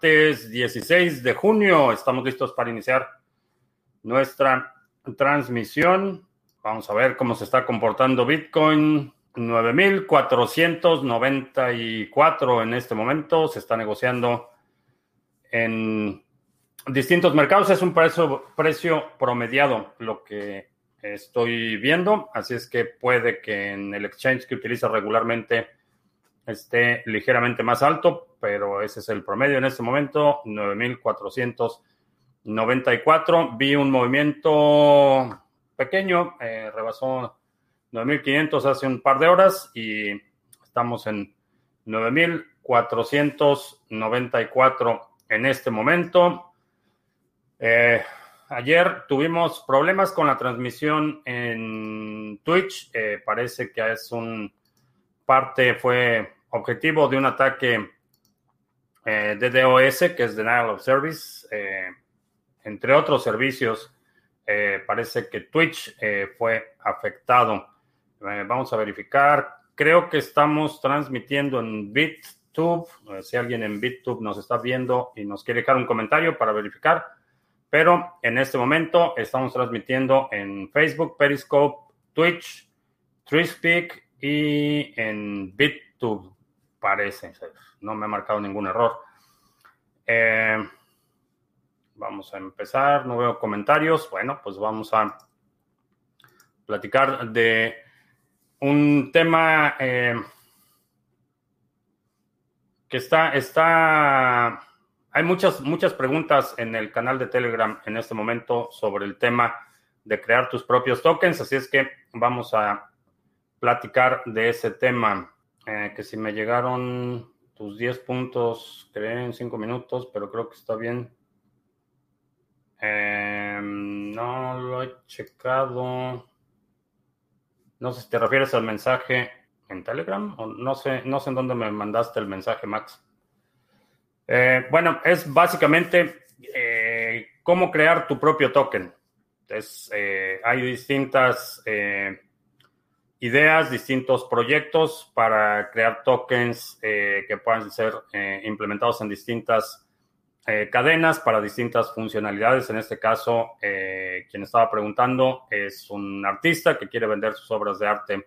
martes 16 de junio. Estamos listos para iniciar nuestra transmisión. Vamos a ver cómo se está comportando Bitcoin. 9.494 en este momento. Se está negociando en distintos mercados. Es un precio, precio promediado lo que estoy viendo. Así es que puede que en el exchange que utiliza regularmente esté ligeramente más alto, pero ese es el promedio en este momento, 9.494. Vi un movimiento pequeño, eh, rebasó 9.500 hace un par de horas y estamos en 9.494 en este momento. Eh, ayer tuvimos problemas con la transmisión en Twitch. Eh, parece que es un parte, fue objetivo de un ataque eh, de DOS, que es Denial of Service, eh, entre otros servicios. Eh, parece que Twitch fue afectado. vamos a verificar. Creo que estamos transmitiendo en BitTube. si alguien en BitTube nos está viendo y nos quiere dejar un comentario para verificar. Pero en este momento estamos transmitiendo en Facebook, Periscope, Twitch, TreeSpeak y en BitTube parece. No me ha marcado ningún error. Eh, vamos a empezar. No veo comentarios. Bueno, pues vamos a platicar de un tema eh, que está, está, hay muchas, muchas preguntas en el canal de Telegram en este momento sobre el tema de crear tus propios tokens, así es que vamos a platicar de ese tema. Eh, que si me llegaron tus 10 puntos, creé en 5 minutos, pero creo que está bien. Em, no lo he checado. No sé si te refieres al mensaje en Telegram o no sé, no sé en dónde me mandaste el mensaje, Max. Eh, bueno, es básicamente eh, cómo crear tu propio token. Es, hay distintas ideas, distintos proyectos para crear tokens eh, que puedan ser eh, implementados en distintas eh, cadenas para distintas funcionalidades. En este caso, quien estaba preguntando es un artista que quiere vender sus obras de arte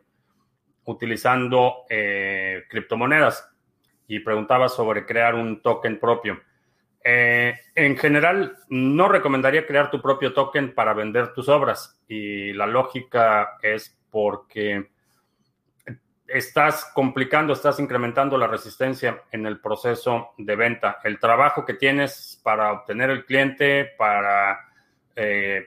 utilizando criptomonedas y preguntaba sobre crear un token propio. en general, no recomendaría crear tu propio token para vender tus obras y la lógica es porque estás complicando, estás incrementando la resistencia en el proceso de venta. El trabajo que tienes para obtener el cliente, para eh,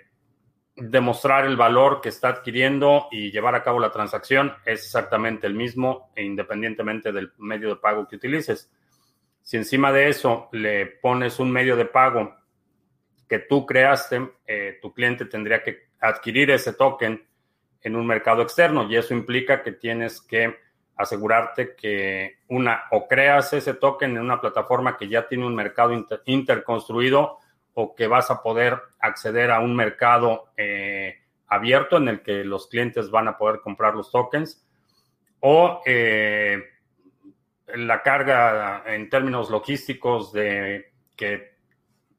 demostrar el valor que está adquiriendo y llevar a cabo la transacción es exactamente el mismo e independientemente del medio de pago que utilices. Si encima de eso le pones un medio de pago que tú creaste, eh, tu cliente tendría que adquirir ese token en un mercado externo y eso implica que tienes que asegurarte que una o creas ese token en una plataforma que ya tiene un mercado interconstruido o que vas a poder acceder a un mercado eh, abierto en el que los clientes van a poder comprar los tokens o eh, la carga en términos logísticos de que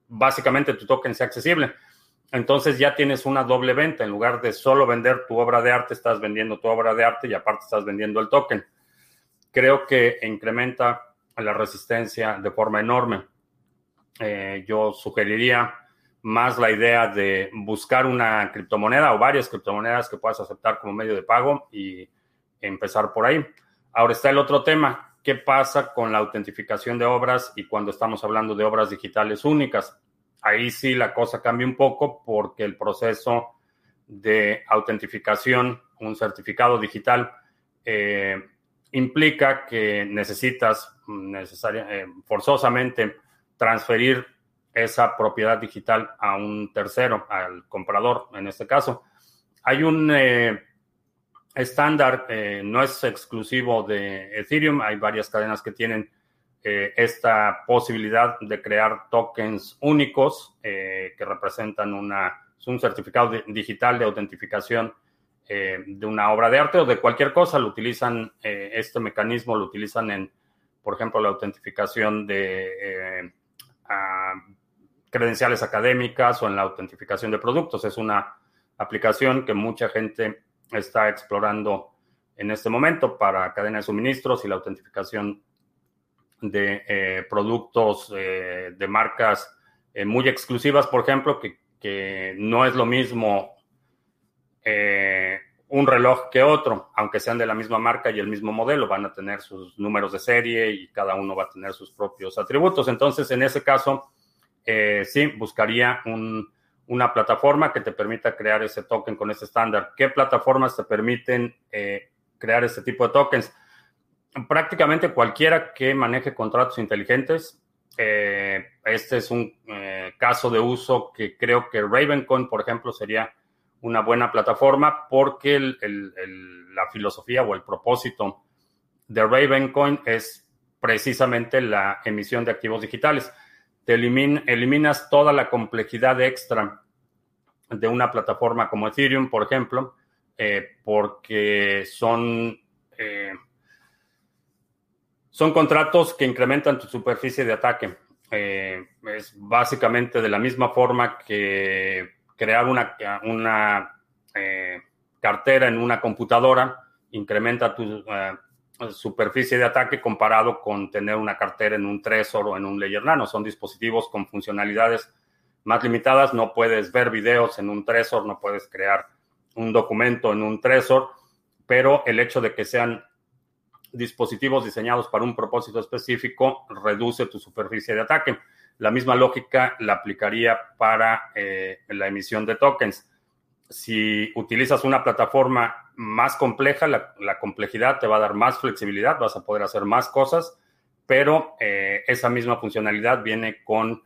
básicamente tu token sea accesible entonces ya tienes una doble venta. En lugar de solo vender tu obra de arte, estás vendiendo tu obra de arte y aparte estás vendiendo el token. Creo que incrementa la resistencia de forma enorme. Eh, yo sugeriría más la idea de buscar una criptomoneda o varias criptomonedas que puedas aceptar como medio de pago y empezar por ahí. Ahora está el otro tema. ¿Qué pasa con la autentificación de obras y cuando estamos hablando de obras digitales únicas? Ahí sí la cosa cambia un poco porque el proceso de autentificación, un certificado digital, eh, implica que necesitas eh, forzosamente transferir esa propiedad digital a un tercero, al comprador en este caso. Hay un eh, estándar, no es exclusivo de Ethereum, hay varias cadenas que tienen eh, esta posibilidad de crear tokens únicos eh, que representan una, un certificado digital de autentificación eh, de una obra de arte o de cualquier cosa. Lo utilizan, este mecanismo lo utilizan en, por ejemplo, la autentificación de credenciales académicas o en la autentificación de productos. Es una aplicación que mucha gente está explorando en este momento para cadena de suministros y la autentificación de eh, productos eh, de marcas eh, muy exclusivas, por ejemplo, que, que no es lo mismo un reloj que otro, aunque sean de la misma marca y el mismo modelo, van a tener sus números de serie y cada uno va a tener sus propios atributos. Entonces, en ese caso, sí, buscaría una plataforma que te permita crear ese token con ese estándar. ¿Qué plataformas te permiten crear este tipo de tokens? Prácticamente cualquiera que maneje contratos inteligentes. Eh, este es un caso de uso que creo que Ravencoin, por ejemplo, sería una buena plataforma porque la filosofía o el propósito de Ravencoin es precisamente la emisión de activos digitales. Te eliminas toda la complejidad extra de una plataforma como Ethereum, por ejemplo, eh, porque son, eh, son contratos que incrementan tu superficie de ataque. Eh, es básicamente de la misma forma que crear una, una eh, cartera en una computadora incrementa tu eh, superficie de ataque comparado con tener una cartera en un Trezor o en un Layer Nano. Son dispositivos con funcionalidades más limitadas. No puedes ver videos en un Trezor, no puedes crear un documento en un Trezor, pero el hecho de que sean dispositivos diseñados para un propósito específico reduce tu superficie de ataque. La misma lógica la aplicaría para eh, la emisión de tokens. Si utilizas una plataforma más compleja, la, complejidad te va a dar más flexibilidad, vas a poder hacer más cosas, pero eh, esa misma funcionalidad viene con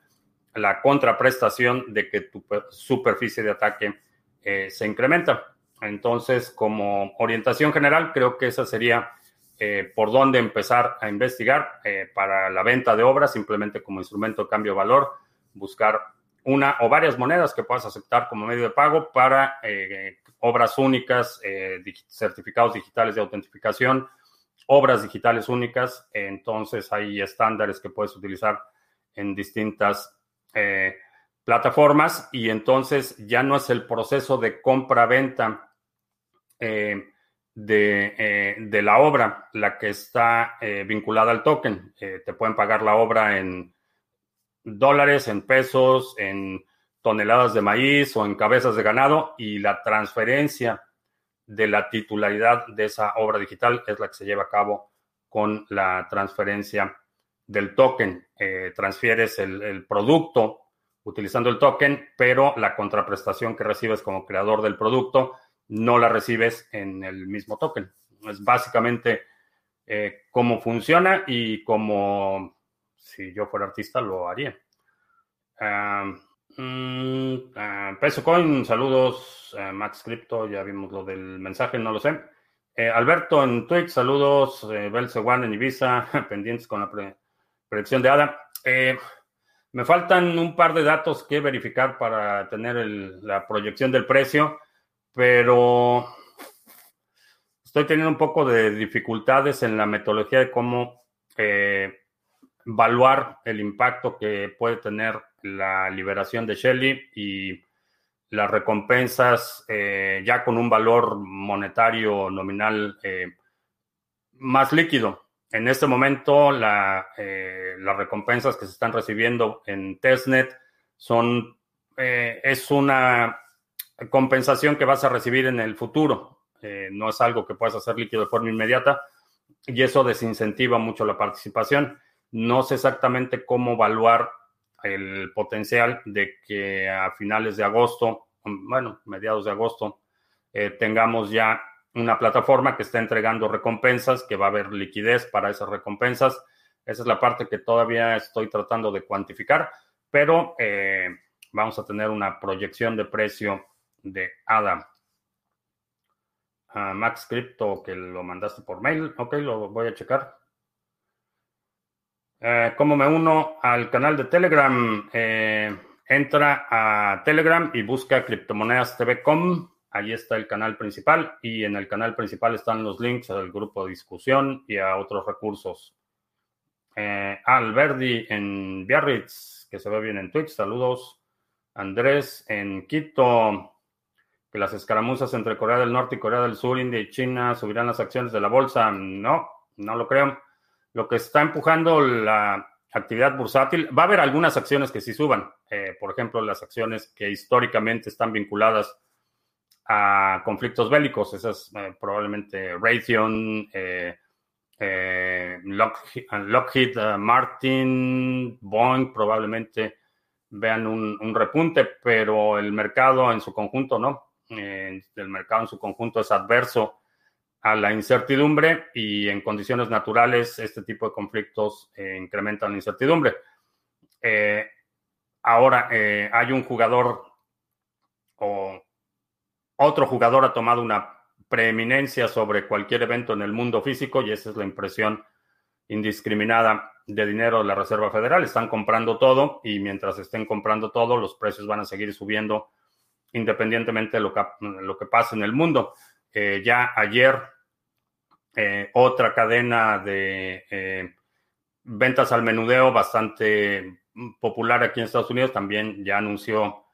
la contraprestación de que tu superficie de ataque eh, se incrementa. Entonces, como orientación general, creo que esa sería eh, por dónde empezar a investigar eh, para la venta de obras, simplemente como instrumento de cambio de valor, buscar una o varias monedas que puedas aceptar como medio de pago para eh, obras únicas, certificados digitales de autentificación, obras digitales únicas. Entonces hay estándares que puedes utilizar en distintas plataformas y entonces ya no es el proceso de compra-venta de, la obra, la que está eh, vinculada al token. Eh, te pueden pagar la obra en dólares, en pesos, en toneladas de maíz o en cabezas de ganado y la transferencia de la titularidad de esa obra digital es la que se lleva a cabo con la transferencia del token. transfieres el, el producto utilizando el token, pero la contraprestación que recibes como creador del producto no la recibes en el mismo token. Es básicamente eh, cómo funciona y cómo, si yo fuera artista, lo haría. Mm, Peso Coin, saludos. Max Crypto, ya vimos lo del mensaje, no lo sé. Eh, Alberto en Twitch, saludos. Eh, Belse One en Ibiza, pendientes con la predicción de ADA. Me faltan un par de datos que verificar para tener la proyección del precio pero estoy teniendo un poco de dificultades en la metodología de cómo eh, evaluar el impacto que puede tener la liberación de Shelly y las recompensas eh, ya con un valor monetario nominal eh, más líquido. En este momento, las recompensas que se están recibiendo en testnet son, es una compensación que vas a recibir en el futuro. Eh, no es algo que puedas hacer líquido de forma inmediata y eso desincentiva mucho la participación. No sé exactamente cómo evaluar el potencial de que a finales de agosto, bueno, mediados de agosto, eh, tengamos ya una plataforma que está entregando recompensas, que va a haber liquidez para esas recompensas. Esa es la parte que todavía estoy tratando de cuantificar, pero eh, vamos a tener una proyección de precio de Adam. Max Crypto, que lo mandaste por mail. Ok, lo voy a checar. Eh, ¿Cómo me uno al canal de Telegram? Eh, entra a Telegram y busca criptomonedas TV.com. Ahí está el canal principal y en el canal principal están los links al grupo de discusión y a otros recursos. Eh, Alberdi en Biarritz, que se ve bien en Twitch. Saludos. Andrés en Quito. Que las escaramuzas entre Corea del Norte y Corea del Sur, India y China subirán las acciones de la bolsa. No, no lo creo. Lo que está empujando la actividad bursátil, va a haber algunas acciones que sí suban. Eh, por ejemplo, las acciones que históricamente están vinculadas a conflictos bélicos. Esas eh, probablemente Raytheon, eh, Lockheed, Martin, Boeing probablemente vean un, repunte, pero el mercado en su conjunto no. El mercado en su conjunto es adverso a la incertidumbre y en condiciones naturales este tipo de conflictos incrementan la incertidumbre. ahora hay un jugador o otro jugador ha tomado una preeminencia sobre cualquier evento en el mundo físico y esa es la impresión indiscriminada de dinero de la Reserva Federal. Están comprando todo y mientras estén comprando todo, los precios van a seguir subiendo independientemente de lo que, lo que pase en el mundo. Eh, ya ayer, eh, otra cadena de eh, ventas al menudeo bastante popular aquí en Estados Unidos también ya anunció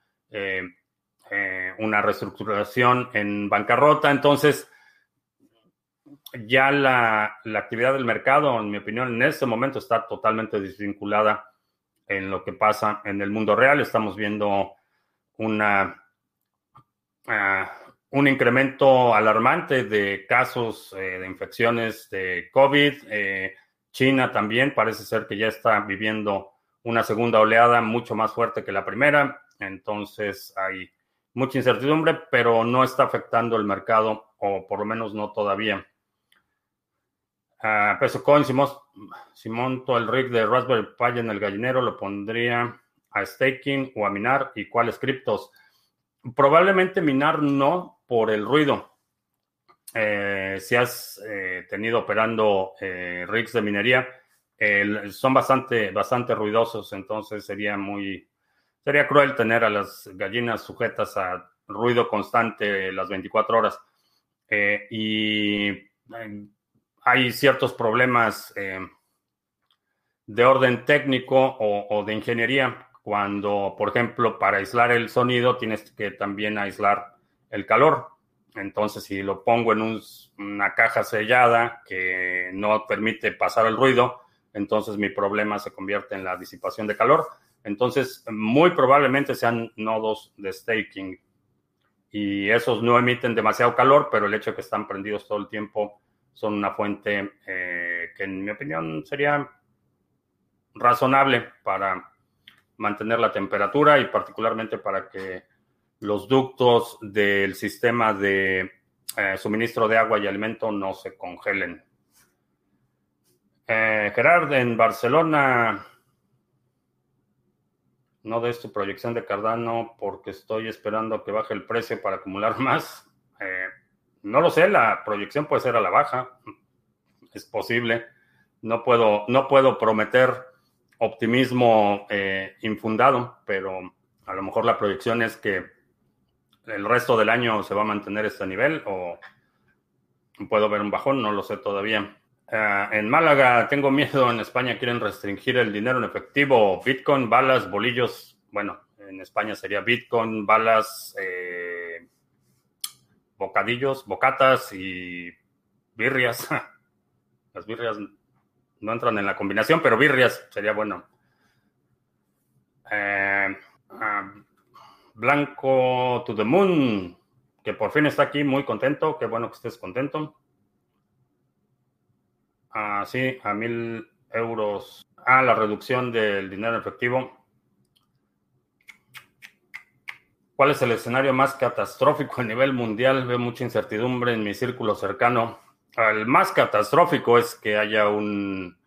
una reestructuración en bancarrota. Entonces, ya la, actividad del mercado, en mi opinión, en este momento está totalmente desvinculada en lo que pasa en el mundo real. Estamos viendo una, ah, un incremento alarmante de casos eh, de infecciones de COVID. Eh, China también parece ser que ya está viviendo una segunda oleada mucho más fuerte que la primera. Entonces hay mucha incertidumbre, pero no está afectando el mercado, o por lo menos no todavía. Uh, peso coin, si, monto el rig de Raspberry Pi en el gallinero, lo pondría a staking o a minar. ¿Y cuáles criptos? Probablemente minar no por el ruido. Eh, si has eh, tenido operando eh, rigs de minería, son bastante, bastante ruidosos, entonces sería muy, Sería cruel tener a las gallinas sujetas a ruido constante las 24 horas. Y hay ciertos problemas de orden técnico o, de ingeniería cuando, por ejemplo, para aislar el sonido tienes que también aislar el calor. Entonces, si lo pongo en una caja sellada que no permite pasar el ruido, entonces mi problema se convierte en la disipación de calor. Entonces, muy probablemente sean nodos de staking y esos no emiten demasiado calor, pero el hecho de que están prendidos todo el tiempo son una fuente eh, que en mi opinión sería razonable para mantener la temperatura y particularmente para que los ductos del sistema de eh, suministro de agua y alimento no se congelen. Eh, Gerard, en Barcelona no des tu proyección de Cardano porque estoy esperando que baje el precio para acumular más. Eh, no lo sé, la proyección puede ser a la baja. Es posible. No puedo, no puedo prometer optimismo eh, infundado, pero a lo mejor la proyección es que el resto del año se va a mantener este nivel o puedo ver un bajón, no lo sé todavía. Ah, en Málaga tengo miedo, en España quieren restringir el dinero en efectivo, Bitcoin, balas, bolillos, bueno, en España sería Bitcoin, balas, eh, bocadillos, bocatas y birrias. Las birrias no entran en la combinación, pero birrias sería bueno. Eh, ah, Blanco to the Moon, que por fin está aquí, muy contento, qué bueno que estés contento. Ah, sí, a mil euros. a la reducción del dinero efectivo. ¿Cuál es el escenario más catastrófico a nivel mundial? Veo mucha incertidumbre en mi círculo cercano. El más catastrófico es que haya un,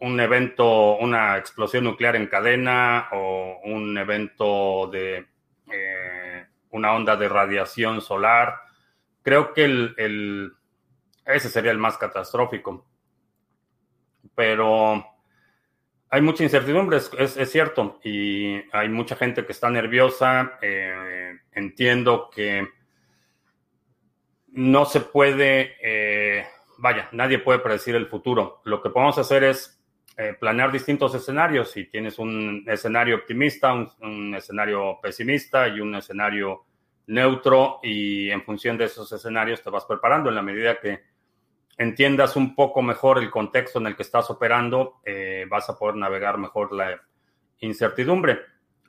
un evento, una explosión nuclear en cadena o un evento de eh, una onda de radiación solar. Creo que el ese sería el más catastrófico. Pero hay mucha incertidumbre, es, cierto, y hay mucha gente que está nerviosa. Eh, entiendo que no se puede, eh, vaya, nadie puede predecir el futuro. Lo que podemos hacer es planear distintos escenarios. Si tienes un escenario optimista, un, escenario pesimista y un escenario neutro, y en función de esos escenarios te vas preparando en la medida que entiendas un poco mejor el contexto en el que estás operando, vas a poder navegar mejor la incertidumbre.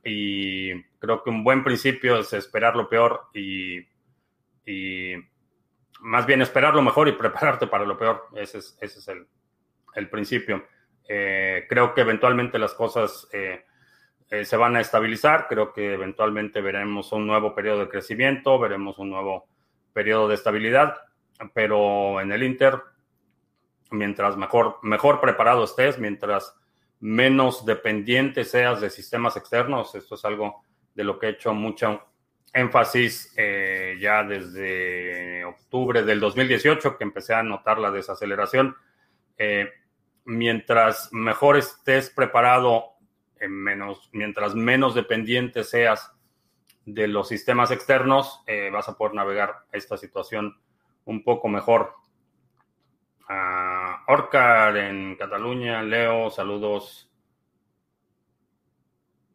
Y creo que un buen principio es esperar lo peor y, más bien esperar lo mejor y prepararte para lo peor. Ese es, ese es el, principio. Eh, creo que eventualmente las cosas eh, eh, se van a estabilizar. Creo que eventualmente veremos un nuevo periodo de crecimiento, veremos un nuevo periodo de estabilidad. Pero en el Inter, mientras mejor, mejor preparado estés, mientras menos dependiente seas de sistemas externos. Esto es algo de lo que he hecho mucho énfasis eh, ya desde octubre del 2018, que empecé a notar la desaceleración. Eh, mientras mejor estés preparado, mientras menos dependiente seas de los sistemas externos, eh, vas a poder navegar esta situación un poco mejor. Uh, Orcar en Cataluña, Leo, saludos.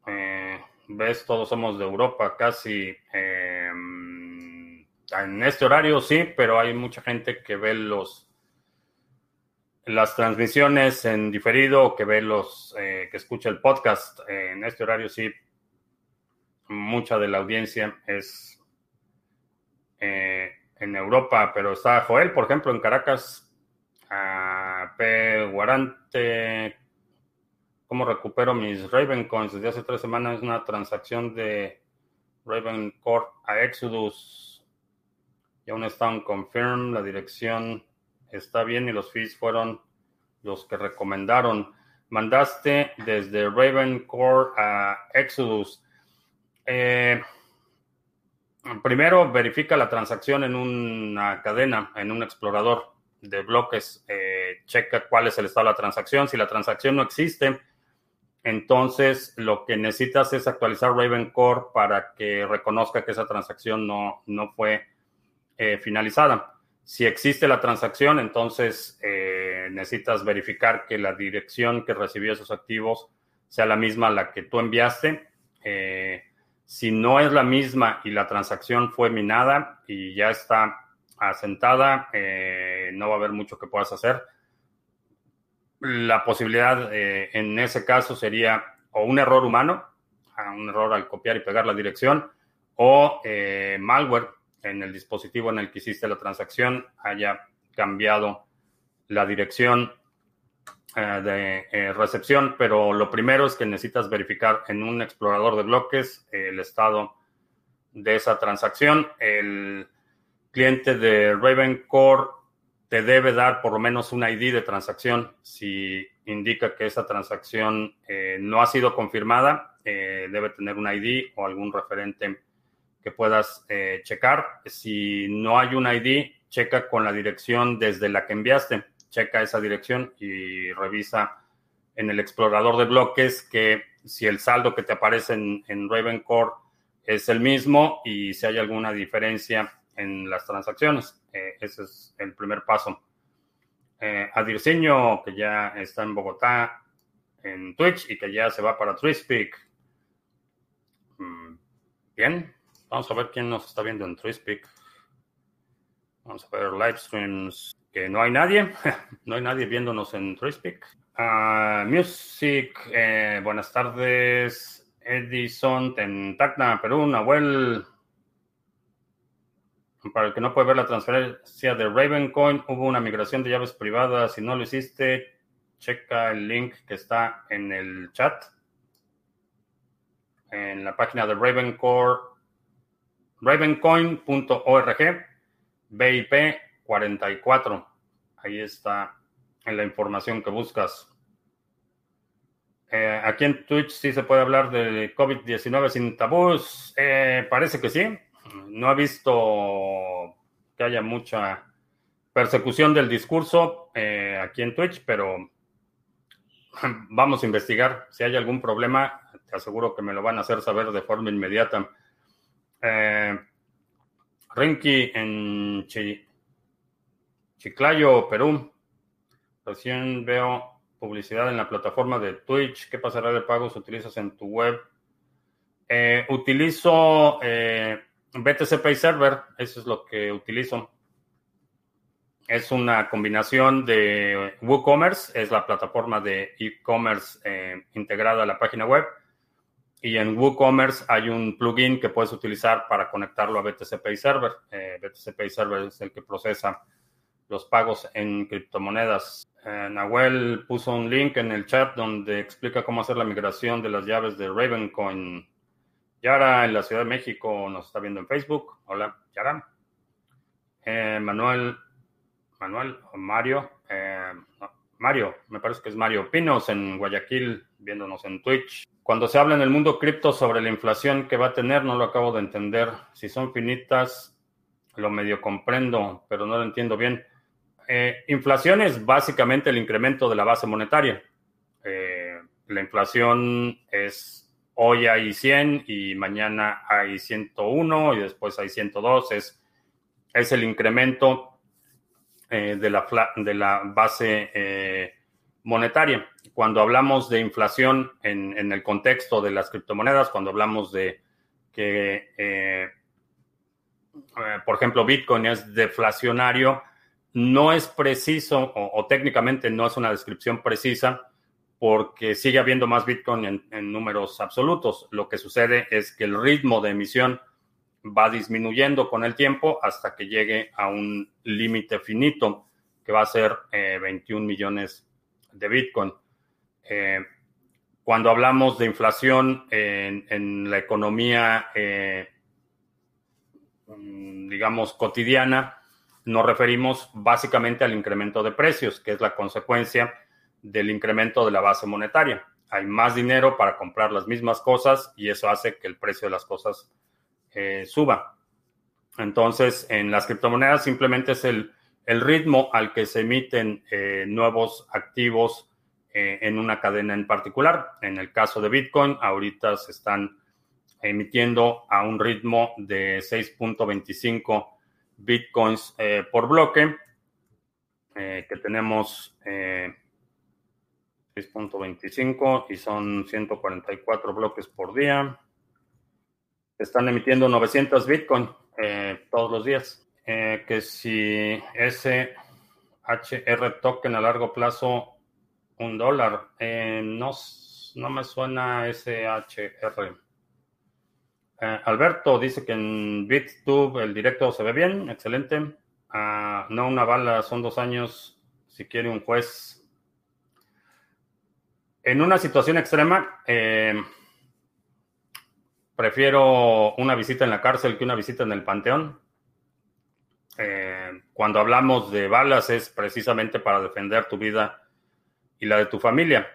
Eh, ves, todos somos de Europa, casi. Em, en este horario sí, pero hay mucha gente que ve los las transmisiones en diferido, que ve los eh, que escucha el podcast. en este horario sí, mucha de la audiencia es eh, en Europa, pero está Joel, por ejemplo, en Caracas a P. Guarante. ¿Cómo recupero mis Raven Coins? Desde hace tres semanas una transacción de Raven Core a Exodus. Y aún está un confirm. La dirección está bien y los fees fueron los que recomendaron. Mandaste desde Raven Core a Exodus. Eh, primero verifica la transacción en una cadena, en un explorador de bloques, eh, checa cuál es el estado de la transacción. Si la transacción no existe, entonces lo que necesitas es actualizar Raven Core para que reconozca que esa transacción no, no fue eh, finalizada. Si existe la transacción, entonces eh, necesitas verificar que la dirección que recibió esos activos sea la misma a la que tú enviaste. si no es la misma y la transacción fue minada y ya está asentada, eh, no va a haber mucho que puedas hacer. La posibilidad eh, en ese caso sería o un error humano, un error al copiar y pegar la dirección, o eh, malware en el dispositivo en el que hiciste la transacción haya cambiado la dirección de recepción, pero lo primero es que necesitas verificar en un explorador de bloques el estado de esa transacción. El, cliente de Raven Core te debe dar por lo menos un ID de transacción. Si indica que esa transacción eh, no ha sido confirmada, eh, debe tener un ID o algún referente que puedas eh, checar. Si no hay un ID, checa con la dirección desde la que enviaste. Checa esa dirección y revisa en el explorador de bloques que si el saldo que te aparece en, en Raven Core es el mismo y si hay alguna diferencia en las transacciones. Eh, ese es el primer paso. Eh, que ya está en Bogotá en Twitch y que ya se va para TwitchSpeak. Mm, bien, vamos a ver quién nos está viendo en TwitchSpeak. Vamos a ver live streams. Que no hay nadie, no hay nadie viéndonos en TwitchSpeak. Uh, music, eh, buenas tardes. Edison, Tacna, Perú, Nahuel, para el que no puede ver la transferencia de Ravencoin, hubo una migración de llaves privadas. Si no lo hiciste, checa el link que está en el chat. En la página de Ravencore, ravencoin.org, BIP 44. Ahí está en la información que buscas. Eh, aquí en Twitch sí se puede hablar de COVID-19 sin tabús. Eh, parece que sí no ha visto que haya mucha persecución del discurso eh, aquí en Twitch, pero vamos a investigar. Si hay algún problema, te aseguro que me lo van a hacer saber de forma inmediata. Eh, Rinky en Chiclayo, Perú. Recién veo publicidad en la plataforma de Twitch. ¿Qué pasará de pagos utilizas en tu web? Eh, utilizo eh, BTC Pay Server, eso es lo que utilizo. Es una combinación de WooCommerce, es la plataforma de e-commerce eh, integrada a la página web. Y en WooCommerce hay un plugin que puedes utilizar para conectarlo a BTC Pay Server. BTC Pay Server es el que procesa los pagos en criptomonedas. Eh, Nahuel puso un link en el chat donde explica cómo hacer la migración de las llaves de Ravencoin. Yara en la Ciudad de México nos está viendo en Facebook. Hola, Yara. Eh, Manuel, Manuel Mario, eh, Mario, me parece que es Mario Pinos en Guayaquil, viéndonos en Twitch. Cuando se habla en el mundo cripto sobre la inflación que va a tener, no lo acabo de entender. Si son finitas, lo medio comprendo, pero no lo entiendo bien. Eh, inflación es básicamente el incremento de la base monetaria. Eh, la inflación es hoy hay 100 y mañana hay 101 y después hay 102. Es, es el incremento eh, de, la, de la base monetaria. Cuando hablamos de inflación en, en, el contexto de las criptomonedas, cuando hablamos de que, por ejemplo, Bitcoin es deflacionario, no es preciso o, técnicamente no es una descripción precisa porque sigue habiendo más Bitcoin en, números absolutos. Lo que sucede es que el ritmo de emisión va disminuyendo con el tiempo hasta que llegue a un límite finito que va a ser 21 eh, millones de Bitcoin. Eh, cuando hablamos de inflación en, la economía, eh, mm, digamos, cotidiana, nos referimos básicamente al incremento de precios, que es la consecuencia del incremento de la base monetaria. Hay más dinero para comprar las mismas cosas y eso hace que el precio de las cosas eh, suba. Entonces, en las criptomonedas simplemente es el, ritmo al que se emiten eh, nuevos activos eh, en una cadena en particular. En el caso de Bitcoin, ahorita se están emitiendo a un ritmo de 6.25 bitcoins por bloque, que tenemos 6.25 eh, y son 144 bloques por día. Están emitiendo 900 bitcoin todos los días. que si ese HR token a largo plazo, un dólar, no, no me suena SHR. Eh, Alberto dice que en BitTube el directo se ve bien, excelente. Ah, no una bala, son dos años. Si quiere un juez. En una situación extrema, eh, prefiero una visita en la cárcel que una visita en el panteón. Eh, cuando hablamos de balas es precisamente para defender tu vida y la de tu familia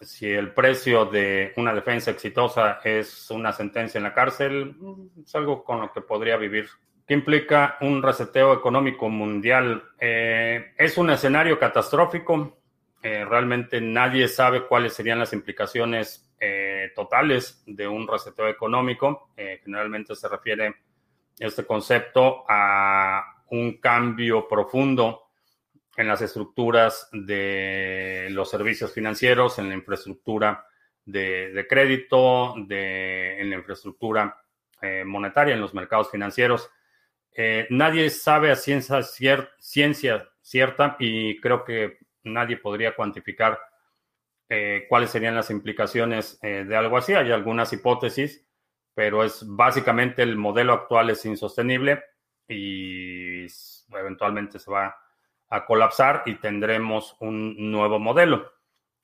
si el precio de una defensa exitosa es una sentencia en la cárcel, es algo con lo que podría vivir. ¿Qué implica un reseteo económico mundial? Eh, es un escenario catastrófico. Eh, realmente nadie sabe cuáles serían las implicaciones eh, totales de un reseteo económico. generalmente se refiere este concepto a un cambio profundo en las estructuras de los servicios financieros, en la infraestructura de, crédito, de, en la infraestructura eh, monetaria, en los mercados financieros. Eh, nadie sabe a ciencia, ciencia, cierta y creo que nadie podría cuantificar eh, cuáles serían las implicaciones de algo así. Hay algunas hipótesis, pero es básicamente el modelo actual es insostenible y eventualmente se va a colapsar y tendremos un nuevo modelo.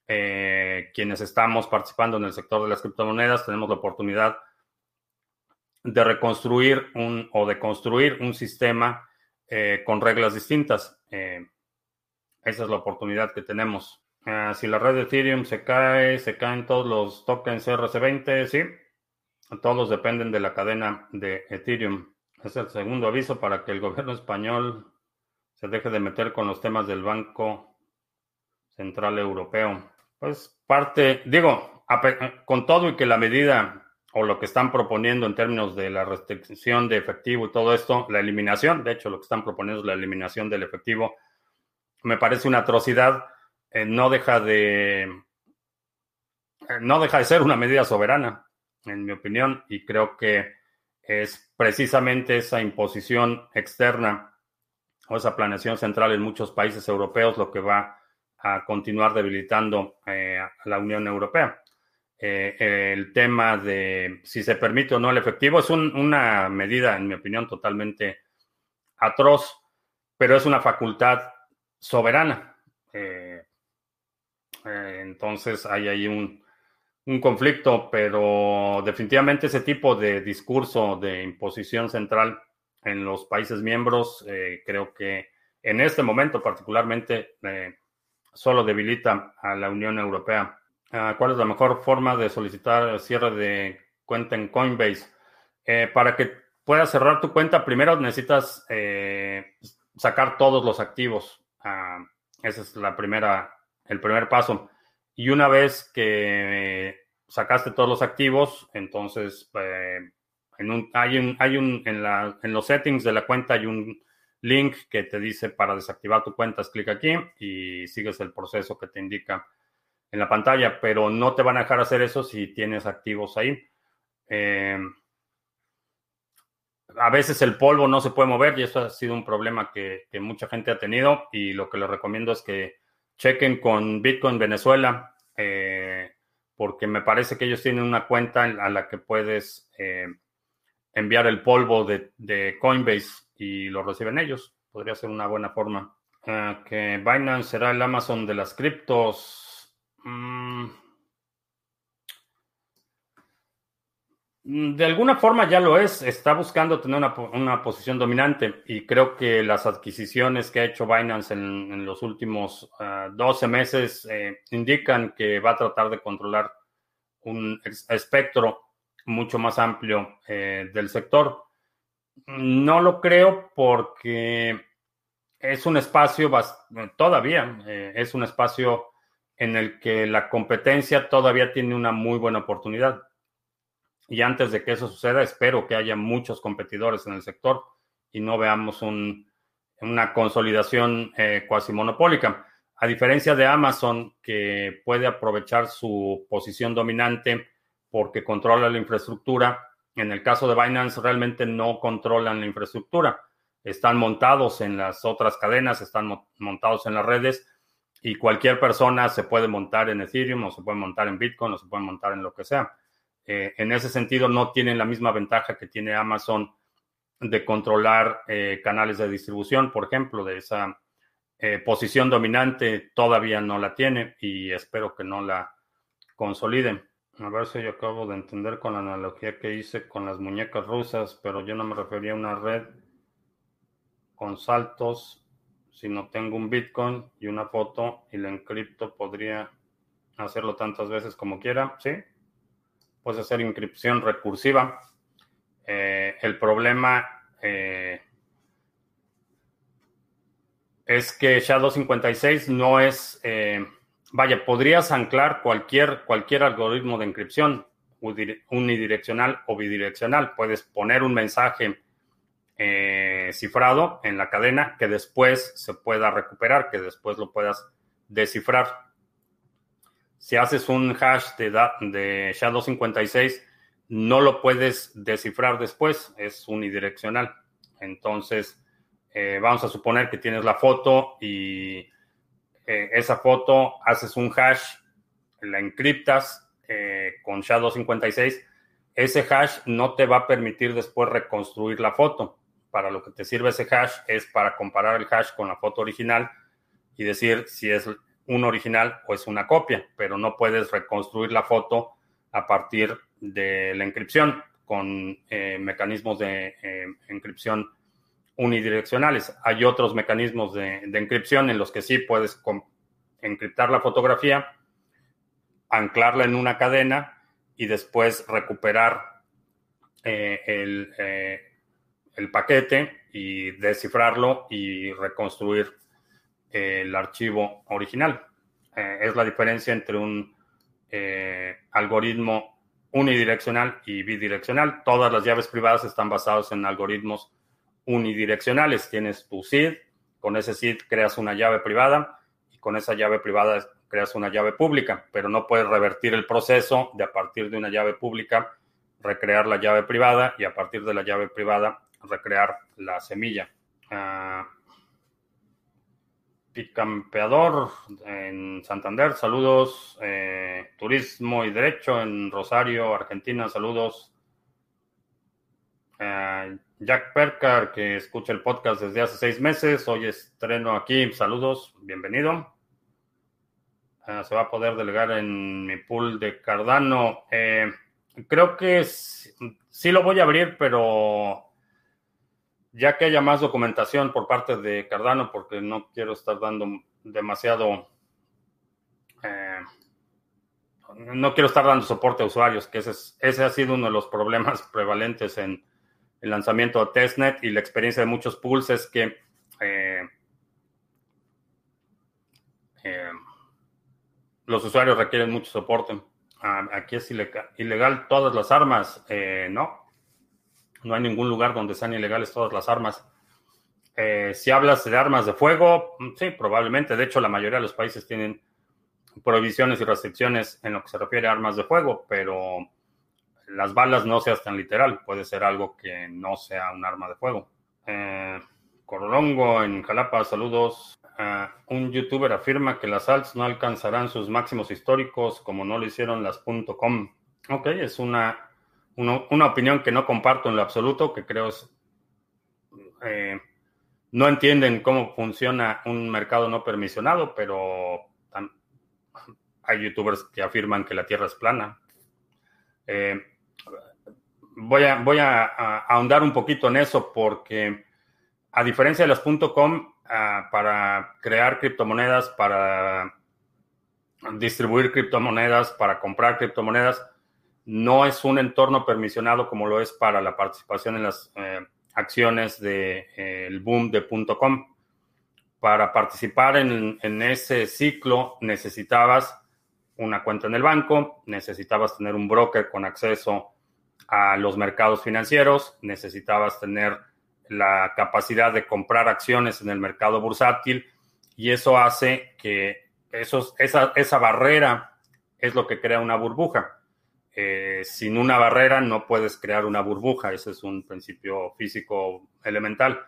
Eh, quienes estamos participando en el sector de las criptomonedas tenemos la oportunidad de reconstruir un, o de construir un sistema eh, con reglas distintas. Eh, esa es la oportunidad que tenemos. si la red de Ethereum se cae, se caen todos los tokens RC20, sí. Todos dependen de la cadena de Ethereum. Es el segundo aviso para que el gobierno español se deje de meter con los temas del Banco Central Europeo. Pues parte, digo, con todo y que la medida o lo que están proponiendo en términos de la restricción de efectivo y todo esto, la eliminación, de hecho lo que están proponiendo es la eliminación del efectivo, me parece una atrocidad, no deja de no deja de ser una medida soberana, en mi opinión, y creo que es precisamente esa imposición externa o esa planeación central en muchos países europeos lo que va a continuar debilitando eh, a la Unión Europea. Eh, el tema de si se permite o no el efectivo es una medida, en mi opinión, totalmente atroz, pero es una facultad soberana. Eh, entonces hay ahí un, un conflicto, pero definitivamente ese tipo de discurso de imposición central en los países miembros, eh, creo que en este momento particularmente eh, solo debilita a la Unión Europea. Ah, ¿Cuál es la mejor forma de solicitar cierre de cuenta en Coinbase? Eh, para que puedas cerrar tu cuenta, primero necesitas sacar todos los activos. Ah, ese es la primera, el primer paso. Y una vez que sacaste todos los activos, entonces eh, en un, hay un, hay un, en, la, en los settings de la cuenta hay un link que te dice para desactivar tu cuenta, clic aquí y sigues el proceso que te indica en la pantalla, pero no te van a dejar hacer eso si tienes activos ahí. Eh, a veces el polvo no se puede mover y eso ha sido un problema que, mucha gente ha tenido y lo que les recomiendo es que chequen con Bitcoin Venezuela, eh, porque me parece que ellos tienen una cuenta a la que puedes eh, enviar el polvo de, Coinbase y lo reciben ellos. Podría ser una buena forma. Ah, que Binance será el Amazon de las criptos. Mm, de alguna forma ya lo es, está buscando tener una, posición dominante y creo que las adquisiciones que ha hecho Binance en, los últimos 12 ah, meses eh, indican que va a tratar de controlar un espectro mucho más amplio eh, del sector. No lo creo porque es un espacio, todavía eh, es un espacio en el que la competencia todavía tiene una muy buena oportunidad y antes de que eso suceda, espero que haya muchos competidores en el sector y no veamos una consolidación eh, cuasi monopólica. A diferencia de Amazon, que puede aprovechar su posición dominante porque controla la infraestructura, en el caso de Binance realmente no controlan la infraestructura. Están montados en las otras cadenas, están montados en las redes y cualquier persona se puede montar en Ethereum o se puede montar en Bitcoin o se puede montar en lo que sea. Eh, en ese sentido, no tienen la misma ventaja que tiene Amazon de controlar eh, canales de distribución, por ejemplo, de esa eh, posición dominante todavía no la tiene y espero que no la consoliden. A ver si yo acabo de entender con la analogía que hice con las muñecas rusas, pero yo no me refería a una red con saltos, sino tengo un Bitcoin y una foto y la encripto, podría hacerlo tantas veces como quiera, ¿sí? Puedes hacer inscripción recursiva. Eh, el problema eh, es que SHA-256 no es, eh, vaya, podrías anclar cualquier, cualquier algoritmo de encripción unidireccional o bidireccional. Puedes poner un mensaje cifrado en la cadena que después se pueda recuperar, que después lo puedas descifrar si haces un hash de, de SHA-256, no lo puedes descifrar después, es unidireccional. Entonces, eh, vamos a suponer que tienes la foto y eh, esa foto haces un hash, la encriptas eh, con SHA-256. Ese hash no te va a permitir después reconstruir la foto. Para lo que te sirve ese hash es para comparar el hash con la foto original y decir si es un original o es una copia, pero no puedes reconstruir la foto a partir de la encripción con eh, mecanismos de eh, encripción unidireccionales. Hay otros mecanismos de, encripción en los que sí puedes encriptar la fotografía, anclarla en una cadena y después recuperar eh, el, el paquete y descifrarlo y reconstruir el archivo original. Eh, es la diferencia entre un eh, algoritmo unidireccional y bidireccional. Todas las llaves privadas están basadas en algoritmos unidireccionales. Tienes tu seed Con ese seed creas una llave privada y con esa llave privada creas una llave pública, pero no puedes revertir el proceso de a partir de una llave pública recrear la llave privada y a partir de la llave privada recrear la semilla. Uh, Picampeador en Santander, saludos. Eh, turismo y Derecho en Rosario, Argentina, saludos. Uh, Jack Percar, que escucha el podcast desde hace seis meses, hoy estreno aquí, saludos, bienvenido. Uh, se va a poder delegar en mi pool de Cardano. Eh, creo que sí lo voy a abrir, pero ya que haya más documentación por parte de Cardano, porque no quiero estar dando demasiado, eh, no quiero estar dando soporte a usuarios, que ese, ese ha sido uno de los problemas prevalentes en el lanzamiento de testnet y la experiencia de muchos pools es que eh, eh, los usuarios requieren mucho soporte. Ah, aquí es ilegal todas las armas, no, no hay ningún lugar donde sean ilegales todas las armas. Eh, si hablas de armas de fuego, mm, sí, probablemente. De hecho, la mayoría de los países tienen prohibiciones y restricciones en lo que se refiere a armas de fuego, pero las balas no sean tan literal. Puede ser algo que no sea un arma de fuego. Eh, Corolongo en Jalapa, saludos. Eh, un youtuber afirma que las alts no alcanzarán sus máximos históricos como no lo hicieron las .com. Ok, es una una opinión que no comparto en lo absoluto, que creo. Eh, no entienden cómo funciona un mercado no permisionado, pero hay youtubers que afirman que la Tierra es plana. Eh, voy a, voy a, ahondar un poquito en eso porque a diferencia de las .com, ah, para crear criptomonedas, para distribuir criptomonedas, para comprar criptomonedas, no es un entorno permisionado como lo es para la participación en las eh, acciones del de, eh, boom de .com. Para participar en, en, ese ciclo necesitabas una cuenta en el banco, necesitabas tener un broker con acceso a los mercados financieros, necesitabas tener la capacidad de comprar acciones en el mercado bursátil y eso hace que esa, esa barrera es lo que crea una burbuja eh, sin una barrera no puedes crear una burbuja, ese es un principio físico elemental.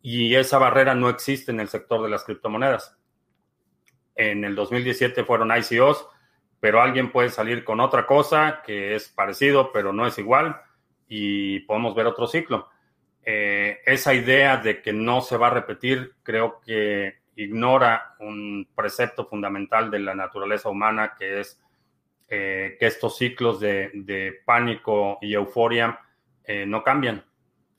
Y esa barrera no existe en el sector de las criptomonedas. En el 2017 fueron ICOs, pero alguien puede salir con otra cosa que es parecido, pero no es igual, y podemos ver otro ciclo. Eh, esa idea de que no se va a repetir, creo que ignora un precepto fundamental de la naturaleza humana, que es eh, que estos ciclos de, pánico y euforia eh, no cambian.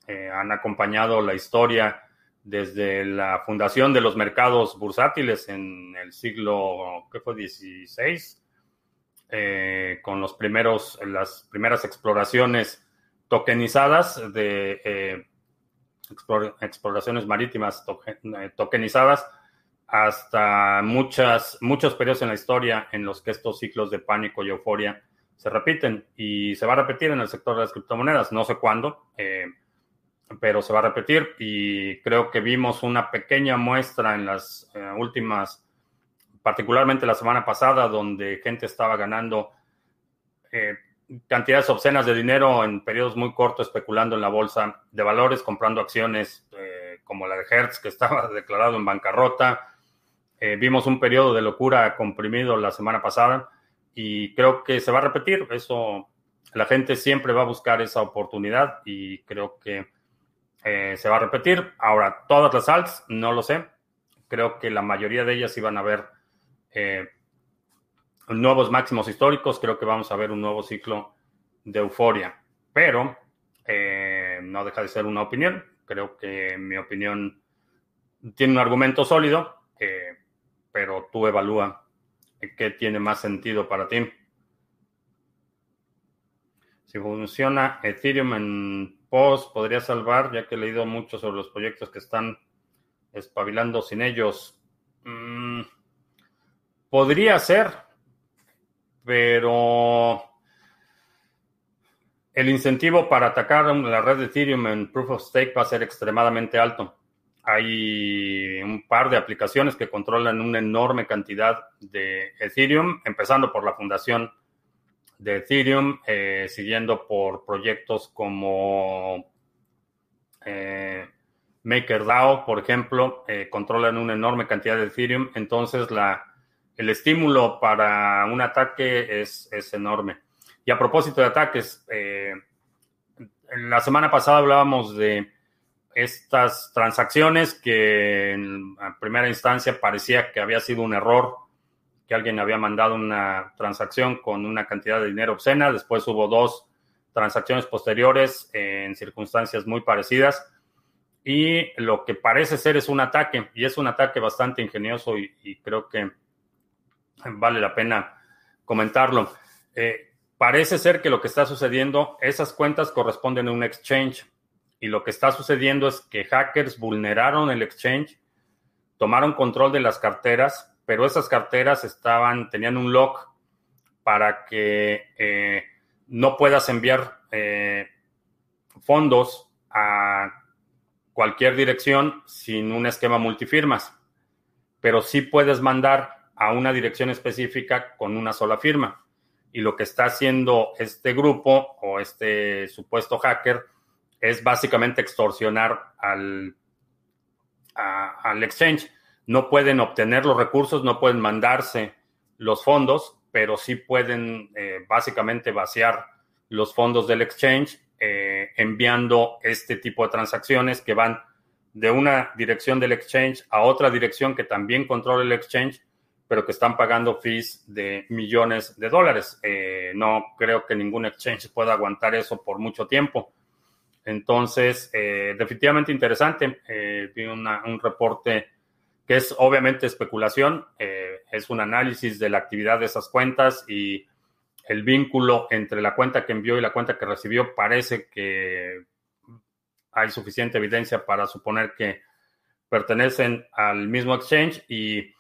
Eh, han acompañado la historia desde la fundación de los mercados bursátiles en el siglo, ¿qué fue? 16, con los primeros, las primeras exploraciones tokenizadas de exploraciones marítimas tokenizadas hasta muchas, muchos periodos en la historia en los que estos ciclos de pánico y euforia se repiten y se va a repetir en el sector de las criptomonedas. No sé cuándo, eh, pero se va a repetir y creo que vimos una pequeña muestra en las eh, últimas, particularmente la semana pasada, donde gente estaba ganando eh, cantidades obscenas de dinero en periodos muy cortos especulando en la bolsa de valores, comprando acciones como la de Hertz, que estaba declarado en bancarrota eh, vimos un periodo de locura comprimido la semana pasada y creo que se va a repetir. Eso, la gente siempre va a buscar esa oportunidad y creo que eh, se va a repetir. Ahora, todas las alts, no lo sé. Creo que la mayoría de ellas iban a ver eh, nuevos máximos históricos. Creo que vamos a ver un nuevo ciclo de euforia. Pero no deja de ser una opinión. Creo que mi opinión tiene un argumento sólido pero tú evalúa qué tiene más sentido para ti. Si funciona Ethereum en POS, podría salvar, ya que he leído mucho sobre los proyectos que están espabilando sin ellos. Mm, podría ser, pero el incentivo para atacar la red de Ethereum en Proof of Stake va a ser extremadamente alto. Hay un par de aplicaciones que controlan una enorme cantidad de Ethereum, empezando por la fundación de Ethereum, eh, siguiendo por proyectos como eh, MakerDAO, por ejemplo, eh, controlan una enorme cantidad de Ethereum. Entonces, la, el estímulo para un ataque es, es enorme. Y a propósito de ataques, la semana pasada hablábamos de estas transacciones que en primera instancia parecía que había sido un error, que alguien había mandado una transacción con una cantidad de dinero obscena, después hubo dos transacciones posteriores en circunstancias muy parecidas. Y lo que parece ser es un ataque y es un ataque bastante ingenioso y, creo que vale la pena comentarlo. Eh, parece ser que lo que está sucediendo, esas cuentas corresponden a un exchange y lo que está sucediendo es que hackers vulneraron el exchange, tomaron control de las carteras, pero esas carteras estaban, tenían un lock para que eh, no puedas enviar eh, fondos a cualquier dirección sin un esquema multifirmas, pero sí puedes mandar a una dirección específica con una sola firma. Y lo que está haciendo este grupo o este supuesto hacker es básicamente extorsionar al, al exchange. No pueden obtener los recursos, no pueden mandarse los fondos, pero sí pueden eh, básicamente vaciar los fondos del exchange eh, enviando este tipo de transacciones que van de una dirección del exchange a otra dirección que también controla el exchange, pero que están pagando fees de millones de dólares. Eh, no creo que ningún exchange pueda aguantar eso por mucho tiempo. Entonces, eh, definitivamente interesante. Eh, vi un reporte que es obviamente especulación, eh, es un análisis de la actividad de esas cuentas y el vínculo entre la cuenta que envió y la cuenta que recibió parece que hay suficiente evidencia para suponer que pertenecen al mismo exchange y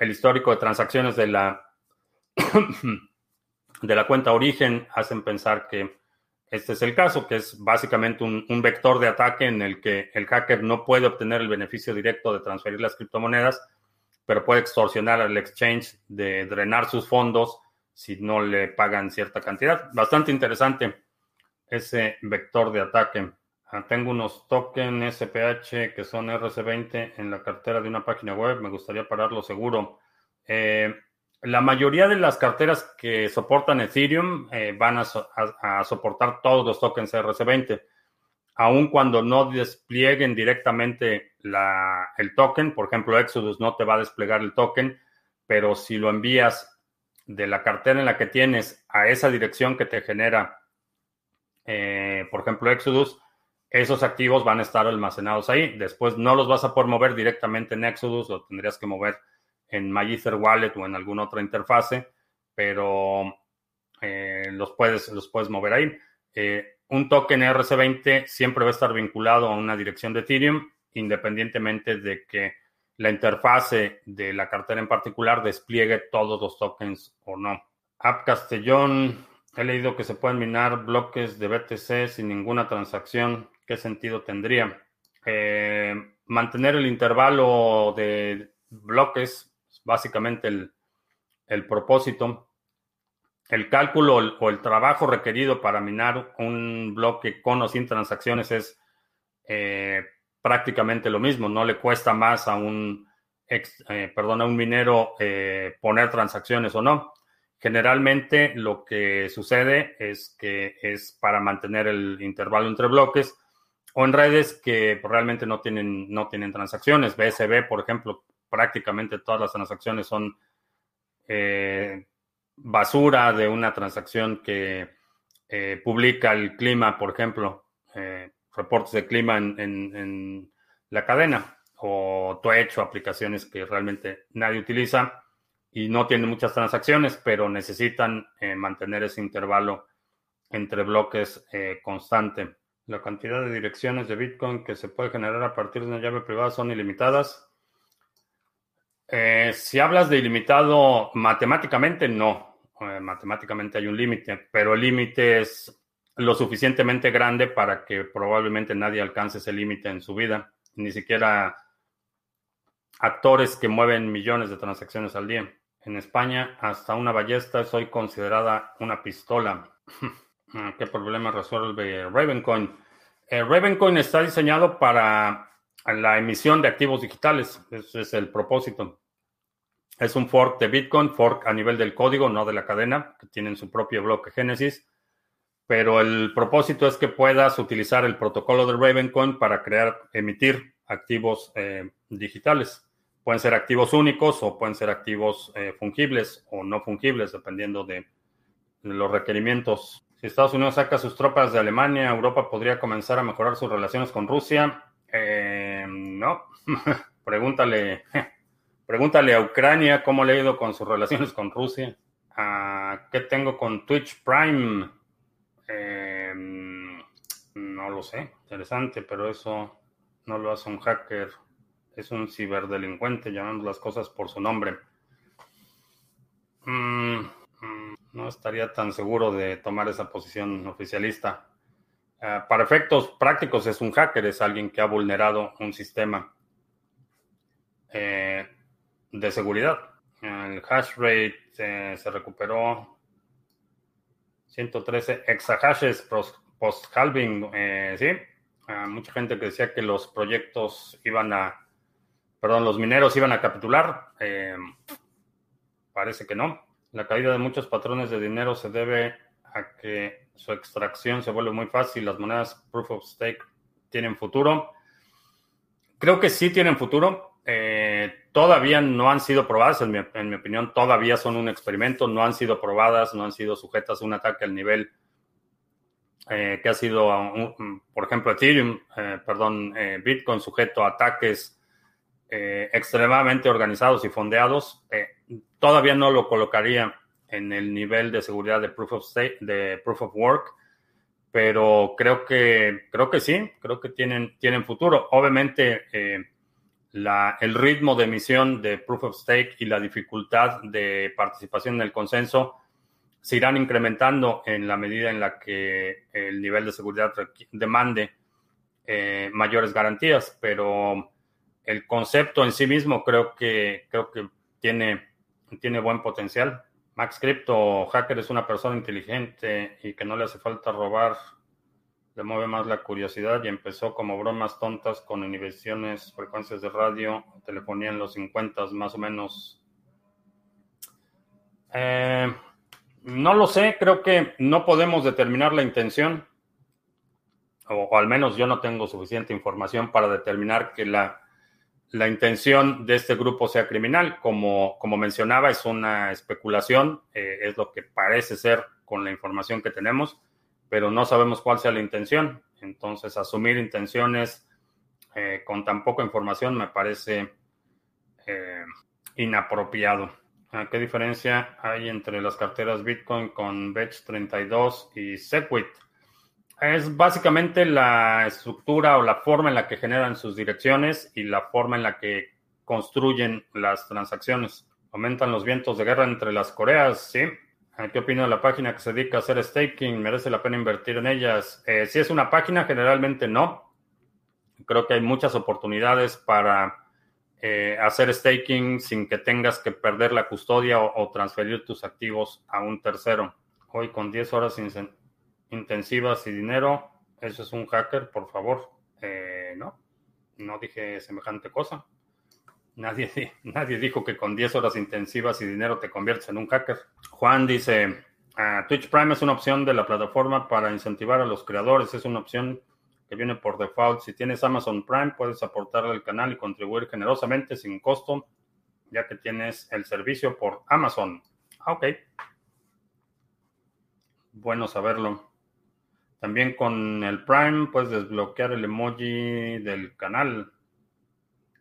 el histórico de transacciones de la de la cuenta origen hacen pensar que este es el caso, que es básicamente un, vector de ataque en el que el hacker no puede obtener el beneficio directo de transferir las criptomonedas, pero puede extorsionar al exchange de drenar sus fondos si no le pagan cierta cantidad. Bastante interesante ese vector de ataque. Ah, tengo unos tokens SPH que son RC20 en la cartera de una página web. Me gustaría pararlo seguro. Eh, la mayoría de las carteras que soportan Ethereum eh, van a, soportar todos los tokens RC20, aun cuando no desplieguen directamente el token. Por ejemplo, Exodus no te va a desplegar el token, pero si lo envías de la cartera en la que tienes a esa dirección que te genera, eh, por ejemplo, Exodus, esos activos van a estar almacenados ahí. Después no los vas a poder mover directamente en Exodus, lo tendrías que mover en MyEther Wallet o en alguna otra interfase, pero eh, los, puedes, los puedes mover ahí. Eh, un token RC20 siempre va a estar vinculado a una dirección de Ethereum, independientemente de que la interfase de la cartera en particular despliegue todos los tokens o no. App Castellón, he leído que se pueden minar bloques de BTC sin ninguna transacción. ¿Qué sentido tendría? Eh, mantener el intervalo de bloques básicamente el, propósito. El cálculo o el trabajo requerido para minar un bloque con o sin transacciones es eh, prácticamente lo mismo. No le cuesta más a un, eh, perdón, a un minero eh, poner transacciones o no. Generalmente lo que sucede es que es para mantener el intervalo entre bloques o en redes que realmente no tienen, no tienen transacciones. BSB, por ejemplo, prácticamente todas las transacciones son eh, basura de una transacción que eh, publica el clima, por ejemplo, eh, reportes de clima en, la cadena, o Twitch o aplicaciones que realmente nadie utiliza y no tienen muchas transacciones, pero necesitan mantener ese intervalo entre bloques constante. La cantidad de direcciones de Bitcoin que se puede generar a partir de una llave privada son ilimitadas. Eh, si hablas de ilimitado matemáticamente, no. Eh, matemáticamente hay un límite, pero el límite es lo suficientemente grande para que probablemente nadie alcance ese límite en su vida. Ni siquiera actores que mueven millones de transacciones al día. En España, hasta una ballesta es hoy considerada una pistola. ¿Qué problema resuelve Ravencoin? Eh, Ravencoin está diseñado para la emisión de activos digitales. Ese es el propósito. Es un fork de Bitcoin, fork a nivel del código, no de la cadena, que tienen su propio bloque Génesis. Pero el propósito es que puedas utilizar el protocolo de Ravencoin para crear, emitir activos eh, digitales. Pueden ser activos únicos o pueden ser activos eh, fungibles o no fungibles, dependiendo de los requerimientos. Si Estados Unidos saca sus tropas de Alemania, Europa podría comenzar a mejorar sus relaciones con Rusia. Eh, no. pregúntale, pregúntale a Ucrania cómo le ha ido con sus relaciones con Rusia. Ah, ¿Qué tengo con Twitch Prime? Eh, no lo sé. Interesante, pero eso no lo hace un hacker es un ciberdelincuente, llamando las cosas por su nombre. Mm, mm, no estaría tan seguro de tomar esa posición oficialista. Ah, para efectos prácticos es un hacker, es alguien que ha vulnerado un sistema eh, de seguridad. El hash rate eh, se recuperó 113 exahashes post-halving, eh, ¿sí? Ah, mucha gente que decía que los proyectos iban a perdón, los mineros iban a capitular. Parece que no. La caída de muchos patrones de dinero se debe a que su extracción se vuelve muy fácil. Las monedas proof of stake tienen futuro. Creo que sí tienen futuro. Eh, todavía no han sido probadas, en mi, opinión, todavía son un experimento, no han sido probadas, no han sido sujetas a un ataque al nivel eh, que ha sido, por ejemplo, Ethereum, perdón, Bitcoin sujeto a ataques eh, extremadamente organizados y fondeados, eh, todavía no lo colocaría en el nivel de seguridad de Proof of Stake, de Proof of Work, pero creo que, creo que sí, creo que tienen, tienen futuro. Obviamente, eh, la, el ritmo de emisión de Proof of Stake y la dificultad de participación en el consenso se irán incrementando en la medida en la que el nivel de seguridad demande mayores garantías, pero el concepto en sí mismo creo que, creo que tiene, tiene buen potencial. Max Crypto, hacker es una persona inteligente y que no le hace falta robar, le mueve más la curiosidad y empezó como bromas tontas con inhibiciones, frecuencias de radio, telefonía en los 50 más o menos. Eh, no lo sé, creo que no podemos determinar la intención, o al menos yo no tengo suficiente información para determinar que la la intención de este grupo sea criminal. Como, como mencionaba, es una especulación, eh, es lo que parece ser con la información que tenemos, pero no sabemos cuál sea la intención. Entonces, asumir intenciones eh, con tan poca información me parece eh, inapropiado. Ah, ¿Qué diferencia hay entre las carteras Bitcoin con Vetch32 y Segwit? Es básicamente la estructura o la forma en la que generan sus direcciones y la forma en la que construyen las transacciones. Aumentan los vientos de guerra entre las Coreas, ¿sí? ¿Qué opina de la página que se dedica a hacer staking? ¿Merece la pena invertir en ellas? Eh, si es una página, generalmente no. Creo que hay muchas oportunidades para eh, hacer staking sin que tengas que perder la custodia o, o, transferir tus activos a un tercero. Hoy con 10 horas sin, intensivas y dinero, eso es un hacker, por favor. Eh, no, no dije semejante cosa. Nadie, dijo que con 10 horas intensivas y dinero te conviertes en un hacker. Juan dice, ah, Twitch Prime es una opción de la plataforma para incentivar a los creadores, es una opción que viene por default. Si tienes Amazon Prime, puedes aportarle al canal y contribuir generosamente sin costo, ya que tienes el servicio por Amazon. Ah, ok. Bueno saberlo. También con el Prime puedes desbloquear el emoji del canal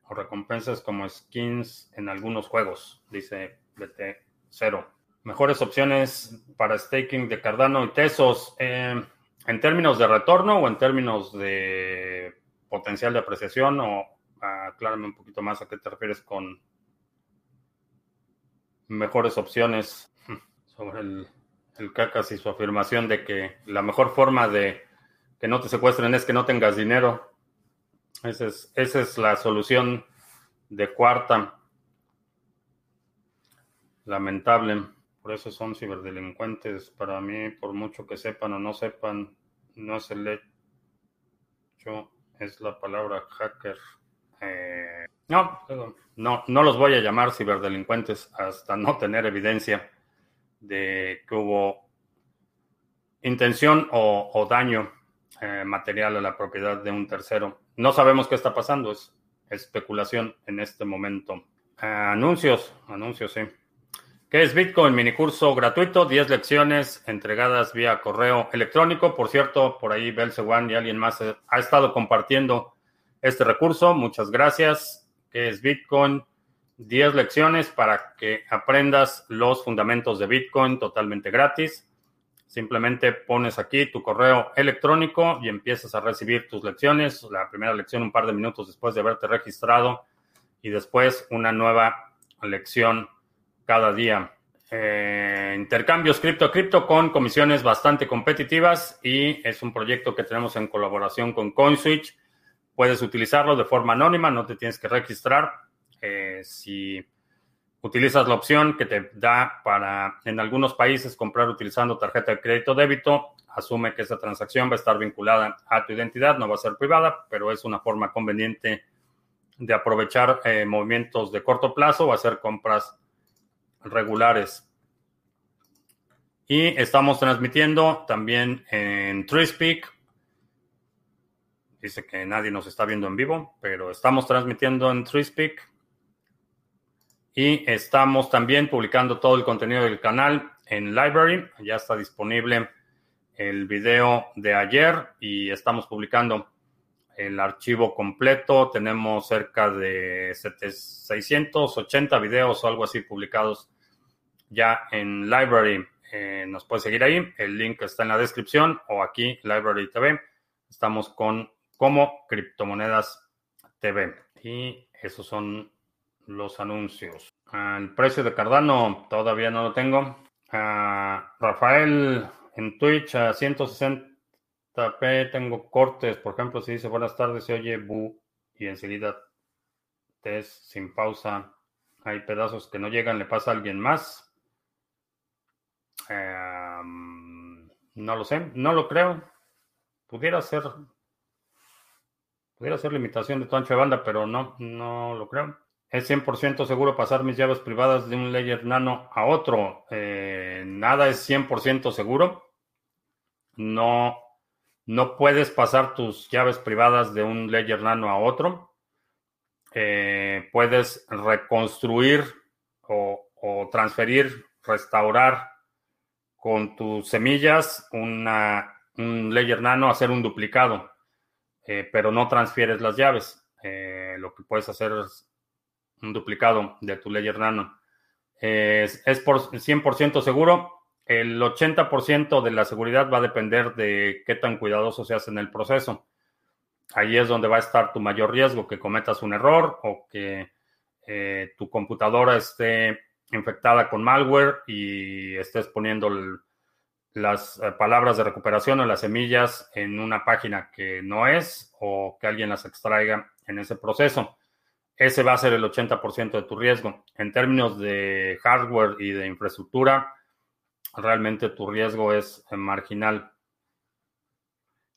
o recompensas como skins en algunos juegos, dice BT0. Mejores opciones para staking de Cardano y Tesos. Eh, en términos de retorno o en términos de potencial de apreciación o aclárame un poquito más a qué te refieres con mejores opciones sobre el el cacas y su afirmación de que la mejor forma de que no te secuestren es que no tengas dinero. Esa es, esa es la solución de cuarta. Lamentable. Por eso son ciberdelincuentes. Para mí, por mucho que sepan o no sepan, no es el hecho, es la palabra hacker. Eh, no, no, no los voy a llamar ciberdelincuentes hasta no tener evidencia de que hubo intención o, daño eh, material a la propiedad de un tercero. No sabemos qué está pasando, es especulación en este momento. anuncios, anuncios, sí. ¿Qué es Bitcoin? Minicurso gratuito, 10 lecciones entregadas vía correo electrónico. Por cierto, por ahí Belsewan y alguien más ha estado compartiendo este recurso. Muchas gracias. ¿Qué es Bitcoin? 10 lecciones para que aprendas los fundamentos de Bitcoin totalmente gratis. Simplemente pones aquí tu correo electrónico y empiezas a recibir tus lecciones. La primera lección un par de minutos después de haberte registrado y después una nueva lección cada día. Eh, intercambios cripto a cripto con comisiones bastante competitivas y es un proyecto que tenemos en colaboración con CoinSwitch. Puedes utilizarlo de forma anónima, no te tienes que registrar. Eh, si utilizas la opción que te da para en algunos países comprar utilizando tarjeta de crédito débito, asume que esa transacción va a estar vinculada a tu identidad, no va a ser privada, pero es una forma conveniente de aprovechar eh, movimientos de corto plazo o hacer compras regulares. Y estamos transmitiendo también en TreeSpeak. Dice que nadie nos está viendo en vivo, pero estamos transmitiendo en TreeSpeak. Y estamos también publicando todo el contenido del canal en Library. Ya está disponible el video de ayer y estamos publicando el archivo completo. Tenemos cerca de 680 videos o algo así publicados ya en Library. Eh, nos puede seguir ahí. El link está en la descripción o aquí, Library TV. Estamos con como Criptomonedas TV. Y esos son los anuncios. El precio de Cardano todavía no lo tengo. Rafael en Twitch a 160p tengo cortes. Por ejemplo, si dice buenas tardes, se oye bu y enseguida test sin pausa. Hay pedazos que no llegan, le pasa a alguien más. Em, no lo sé, no lo creo. Pudiera ser. Pudiera ser limitación de tu ancho de banda, pero no, no lo creo. Es 100% seguro pasar mis llaves privadas de un layer nano a otro. Eh, nada es 100% seguro. No, no puedes pasar tus llaves privadas de un layer nano a otro. Eh, puedes reconstruir o transferir, restaurar con tus semillas un layer nano hacer un duplicado, eh, pero no transfieres las llaves. Lo que puedes hacer es un duplicado de tu layer nano. es, es por 100% seguro. El 80% de la seguridad va a depender de qué tan cuidadoso seas en el proceso. Ahí es donde va a estar tu mayor riesgo, que cometas un error o que eh, tu computadora esté infectada con malware y estés poniendo las eh, palabras de recuperación o las semillas en una página que no es o que alguien las extraiga en ese proceso. Ese va a ser el 80% de tu riesgo. En términos de hardware y de infraestructura, realmente tu riesgo es eh, marginal.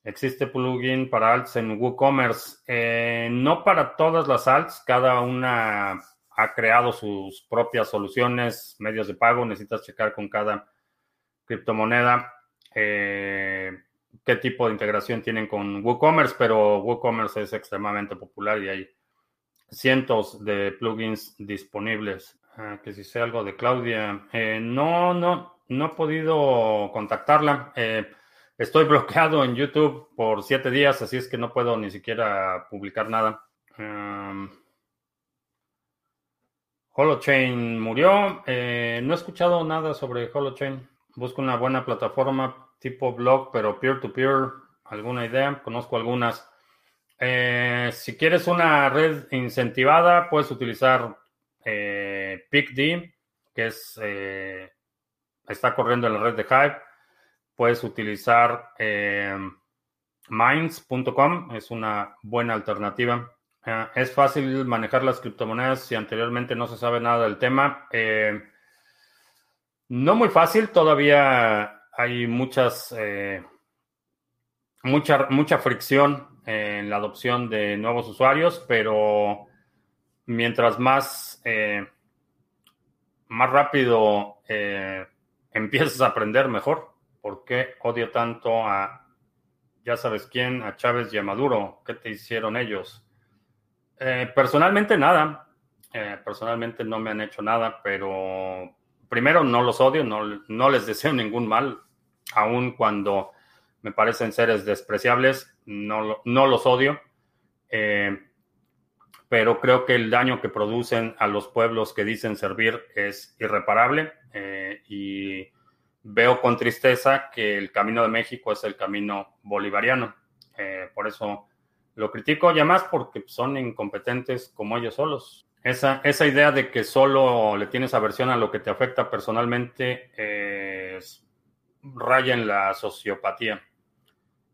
¿Existe plugin para alts en WooCommerce? Eh, no para todas las alts, cada una ha creado sus propias soluciones, medios de pago, necesitas checar con cada criptomoneda eh, qué tipo de integración tienen con WooCommerce, pero WooCommerce es extremadamente popular y hay cientos de plugins disponibles. Ah, que si sé algo de Claudia, eh, no, no, no he podido contactarla. Eh, estoy bloqueado en YouTube por siete días, así es que no puedo ni siquiera publicar nada. Holochain murió. Eh, no he escuchado nada sobre Holochain. Busco una buena plataforma tipo blog, pero peer-to-peer. ¿Alguna idea? Conozco algunas. Eh, si quieres una red incentivada, puedes utilizar eh, PICD, que es está corriendo en la red de Hive. Puedes utilizar Minds.com, es una buena alternativa. ¿Es fácil manejar las criptomonedas si anteriormente no se sabe nada del tema? Eh, no muy fácil, todavía hay muchas, eh, mucha, mucha fricción en la adopción de nuevos usuarios, pero mientras más, eh, más rápido empiezas a aprender, mejor. ¿Por qué odio tanto a, ya sabes quién, a Chávez y a Maduro? ¿Qué te hicieron ellos? Eh, personalmente nada. Eh, personalmente no me han hecho nada, pero primero no los odio, no, no les deseo ningún mal, aun cuando me parecen seres despreciables, no, los odio. Eh, pero creo que el daño que producen a los pueblos que dicen servir es irreparable y veo con tristeza que el camino de México es el camino bolivariano. por eso lo critico ya más porque son incompetentes como ellos solos. Esa, esa idea de que solo le tienes aversión a lo que te afecta personalmente es, raya en la sociopatía.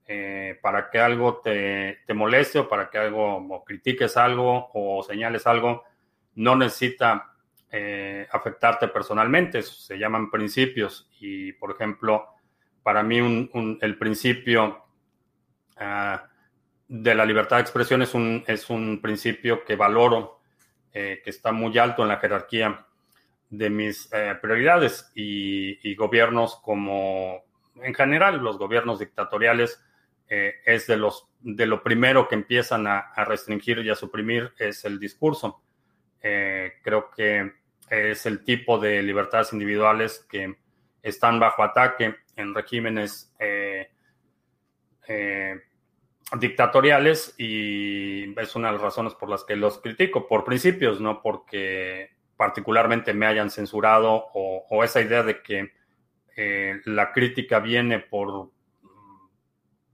Eh, para que algo te, moleste o para que algo critiques algo o señales algo, no necesita eh, afectarte personalmente. se llaman principios. Y, por ejemplo, para mí el principio ah, de la libertad de expresión es un, es un principio que valoro, eh, que está muy alto en la jerarquía de mis prioridades y, gobiernos como, en general, los gobiernos dictatoriales eh, es de, los, de lo primero que empiezan a, restringir y a suprimir es el discurso. creo que es el tipo de libertades individuales que están bajo ataque en regímenes dictatoriales y es una de las razones por las que los critico, por principios, no porque particularmente me hayan censurado o, esa idea de que eh, la crítica viene por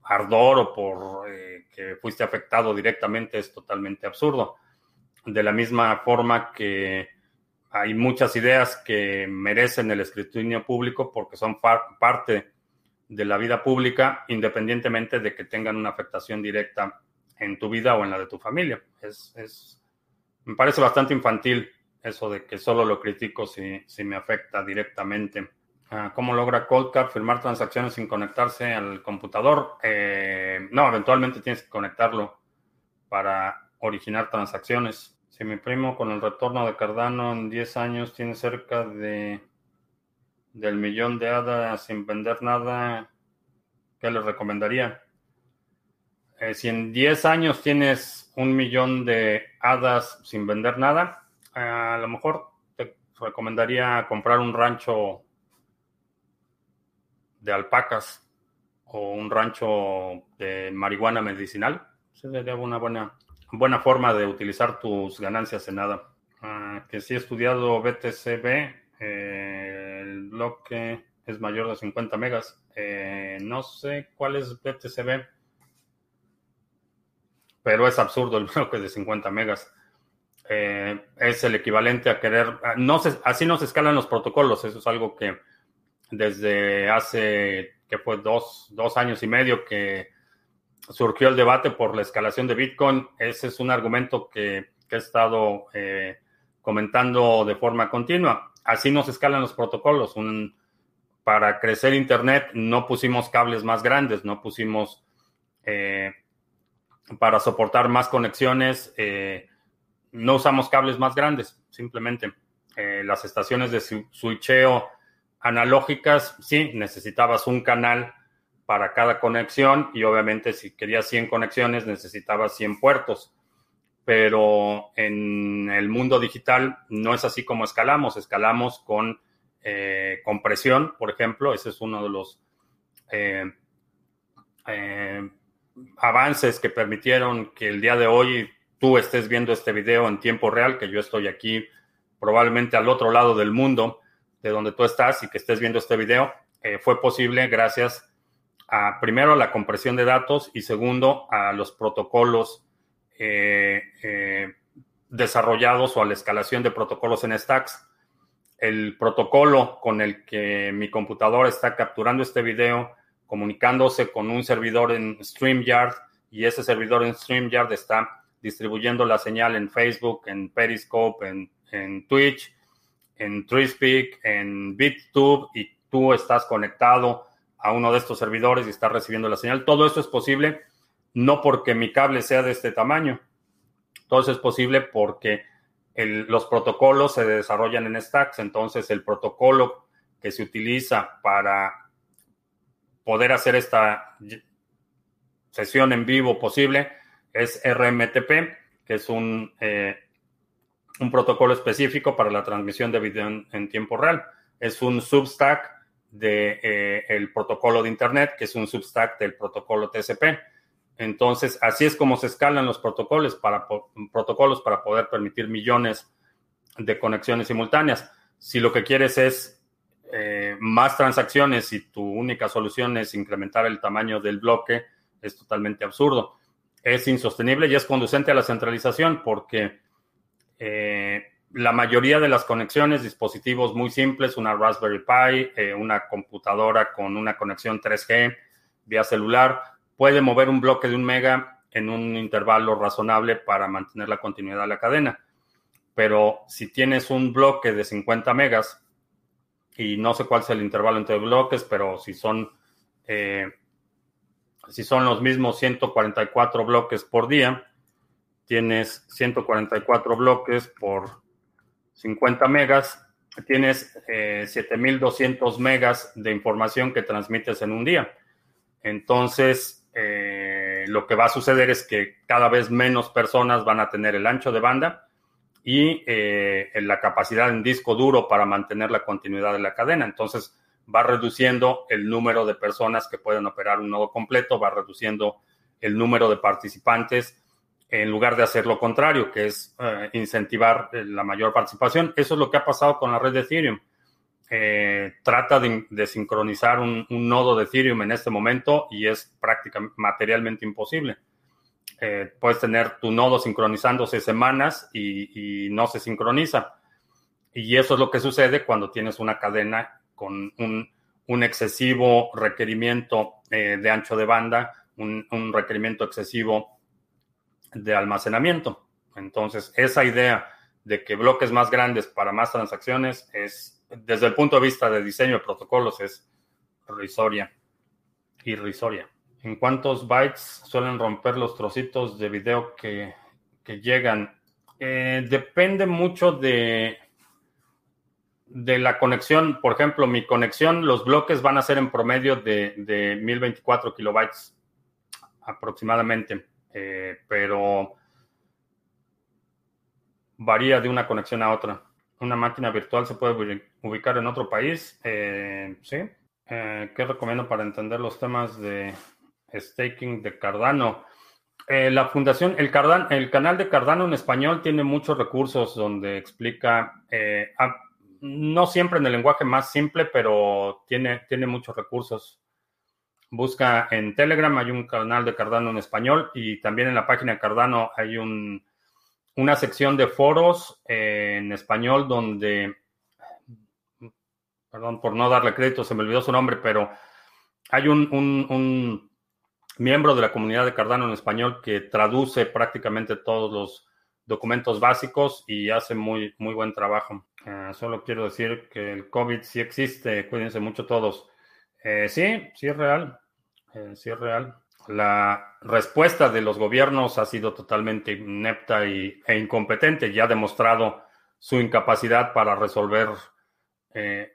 ardor o por eh, que fuiste afectado directamente es totalmente absurdo. De la misma forma que hay muchas ideas que merecen el escrutinio público porque son parte de la vida pública, independientemente de que tengan una afectación directa en tu vida o en la de tu familia. Es, es me parece bastante infantil eso de que solo lo critico si, si me afecta directamente. Ah, ¿Cómo logra Coldcard firmar transacciones sin conectarse al computador? Eh, no, eventualmente tienes que conectarlo para originar transacciones. Si mi primo con el retorno de Cardano en 10 años tiene cerca de del millón de hadas sin vender nada, ¿qué les recomendaría? Eh, si en 10 años tienes un millón de hadas sin vender nada, a lo mejor te recomendaría comprar un rancho de alpacas o un rancho de marihuana medicinal. Sería una buena, buena forma de utilizar tus ganancias en nada. Ah, que si he estudiado BTCB, eh, el bloque es mayor de 50 megas. Eh, no sé cuál es BTCB, pero es absurdo el bloque de 50 megas. Eh, es el equivalente a querer, ah, no así no se escalan los protocolos, eso es algo que desde hace, que fue dos, años y medio que surgió el debate por la escalación de Bitcoin, ese es un argumento que, que he estado comentando de forma continua así nos escalan los protocolos. para crecer Internet no pusimos cables más grandes, no pusimos eh, para soportar más conexiones, eh, no usamos cables más grandes, simplemente. Eh, las estaciones de switcheo analógicas, sí, necesitabas un canal para cada conexión y obviamente si querías 100 conexiones necesitabas 100 puertos. Pero en el mundo digital no es así como escalamos, escalamos con eh, compresión, por ejemplo, ese es uno de los eh, eh, avances que permitieron que el día de hoy tú estés viendo este video en tiempo real, que yo estoy aquí probablemente al otro lado del mundo de donde tú estás y que estés viendo este video, fue posible gracias a primero a la compresión de datos y segundo a los protocolos eh, eh, desarrollados o a la escalación de protocolos en stacks. El protocolo con el que mi computadora está capturando este video, comunicándose con un servidor en StreamYard y ese servidor en StreamYard está distribuyendo la señal en Facebook, en Periscope, en Twitch, en TreeSpeak, en BitTube y tú estás conectado a uno de estos servidores y estás recibiendo la señal. Todo esto es posible no porque mi cable sea de este tamaño. Todo eso es posible porque los protocolos se desarrollan en stacks. Entonces, el protocolo que se utiliza para poder hacer esta sesión en vivo posible es RMTP, que es un, eh, un protocolo específico para la transmisión de video en, tiempo real. Es un substack del de, eh, protocolo de Internet, que es un substack del protocolo TCP. Entonces, así es como se escalan los protocolos para, protocolos para poder permitir millones de conexiones simultáneas. Si lo que quieres es eh, más transacciones y tu única solución es incrementar el tamaño del bloque, es totalmente absurdo. Es insostenible y es conducente a la centralización porque eh, la mayoría de las conexiones, dispositivos muy simples, una Raspberry Pi, eh, una computadora con una conexión 3G vía celular, puede mover un bloque de un mega en un intervalo razonable para mantener la continuidad de la cadena. Pero si tienes un bloque de 50 megas, y no sé cuál es el intervalo entre bloques, pero si son, eh, si son los mismos 144 bloques por día, tienes 144 bloques por 50 megas, tienes 7200 megas de información que transmites en un día. Entonces, eh, lo que va a suceder es que cada vez menos personas van a tener el ancho de banda y eh, la capacidad en disco duro para mantener la continuidad de la cadena. Entonces va reduciendo el número de personas que pueden operar un nodo completo, va reduciendo el número de participantes en lugar de hacer lo contrario, que es eh, incentivar la mayor participación. Eso es lo que ha pasado con la red de Ethereum. Eh, trata de, sincronizar un, nodo de Ethereum en este momento y es prácticamente materialmente imposible. Eh, puedes tener tu nodo sincronizándose semanas y, no se sincroniza. Y eso es lo que sucede cuando tienes una cadena con un, excesivo requerimiento eh, de ancho de banda, un, un requerimiento excesivo de almacenamiento. Entonces, esa idea de que bloques más grandes para más transacciones es desde el punto de vista de diseño de protocolos es risoria. Irrisoria. ¿En cuántos bytes suelen romper los trocitos de video que, llegan? Eh, depende mucho de, de la conexión. Por ejemplo, mi conexión, los bloques van a ser en promedio de, de 1024 kilobytes aproximadamente. Eh, pero varía de una conexión a otra una máquina virtual se puede ubicar en otro país. Eh, sí. Eh, ¿Qué recomiendo para entender los temas de staking de Cardano? La fundación, el, el canal de Cardano en español tiene muchos recursos donde explica, no siempre en el lenguaje más simple, pero tiene, tiene muchos recursos. Busca en Telegram, hay un canal de Cardano en español y también en la página de Cardano hay un una sección de foros eh, en español donde, perdón por no darle crédito, se me olvidó su nombre, pero hay un, miembro de la comunidad de Cardano en español que traduce prácticamente todos los documentos básicos y hace muy, muy buen trabajo. Eh, solo quiero decir que el COVID sí existe, cuídense mucho todos. Eh, sí, sí es real, sí es real la respuesta de los gobiernos ha sido totalmente inepta y, e incompetente y ha demostrado su incapacidad para resolver eh,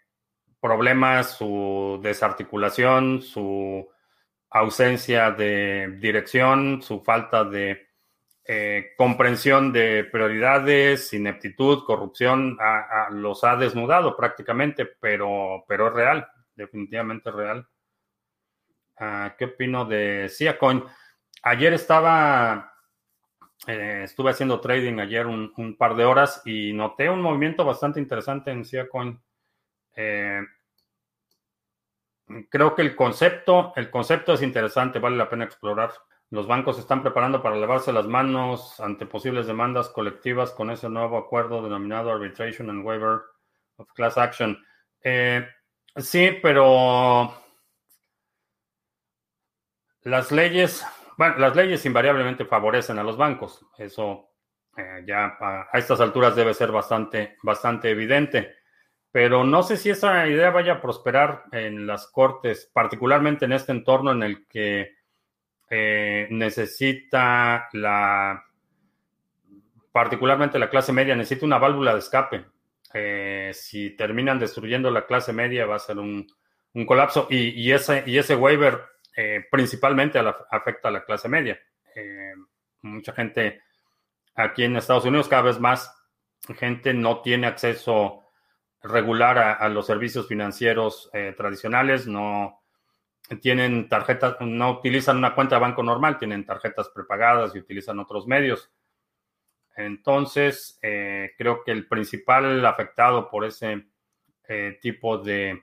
problemas, su desarticulación, su ausencia de dirección, su falta de eh, comprensión de prioridades, ineptitud, corrupción, los ha desnudado prácticamente, pero, pero es real, definitivamente es real. Ah, ¿Qué opino de Coin? Ayer estaba, eh, estuve haciendo trading ayer un, par de horas y noté un movimiento bastante interesante en Siacoin. Eh, creo que el concepto, el concepto es interesante, vale la pena explorar. Los bancos están preparando para lavarse las manos ante posibles demandas colectivas con ese nuevo acuerdo denominado Arbitration and Waiver of Class Action. Eh, sí, pero las leyes Bueno, las leyes invariablemente favorecen a los bancos. Eso eh, ya a, estas alturas debe ser bastante, bastante evidente. Pero no sé si esa idea vaya a prosperar en las cortes, particularmente en este entorno en el que eh, necesita la, particularmente la clase media, necesita una válvula de escape. Eh, si terminan destruyendo la clase media va a ser un, colapso y, ese, y ese waiver eh, principalmente afecta a la clase media. mucha gente aquí en Estados Unidos, cada vez más gente no tiene acceso regular a, los servicios financieros tradicionales, no, tienen tarjetas, no utilizan una cuenta de banco normal, tienen tarjetas prepagadas y utilizan otros medios. Entonces, eh, creo que el principal afectado por ese eh, tipo de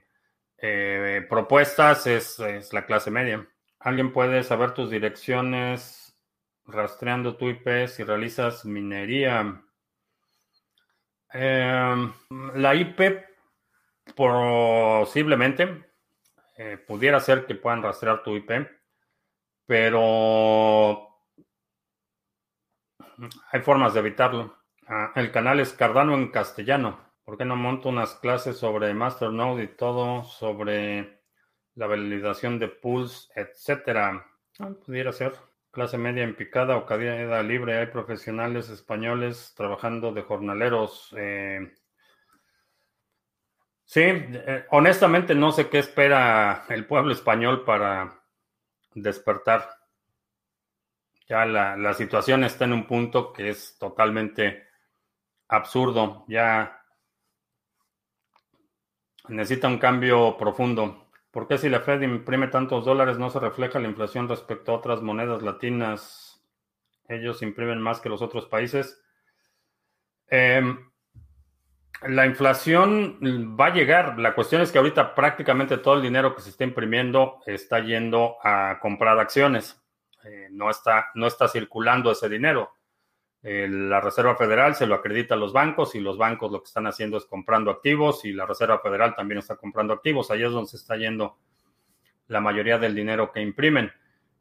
eh, propuestas es, la clase media. ¿Alguien puede saber tus direcciones rastreando tu IP si realizas minería? Em, la IP posiblemente eh, pudiera ser que puedan rastrear tu IP, pero hay formas de evitarlo. Ah, el canal es Cardano en castellano. ¿Por qué no monto unas clases sobre Masternode y todo sobre la validación de pools, etcétera? Ah, pudiera ser. Clase media en picada o caída libre. Hay profesionales españoles trabajando de jornaleros. Eh, Sí, eh, honestamente no sé qué espera el pueblo español para despertar. Ya la, situación está en un punto que es totalmente absurdo. Ya necesita un cambio profundo. ¿Por qué si la Fed imprime tantos dólares no se refleja la inflación respecto a otras monedas latinas? Ellos imprimen más que los otros países. Eh, la inflación va a llegar. La cuestión es que ahorita prácticamente todo el dinero que se está imprimiendo está yendo a comprar acciones. Eh, no, está, no está circulando ese dinero. Eh, la Reserva Federal se lo acredita a los bancos y los bancos lo que están haciendo es comprando activos y la Reserva Federal también está comprando activos. Ahí es donde se está yendo la mayoría del dinero que imprimen.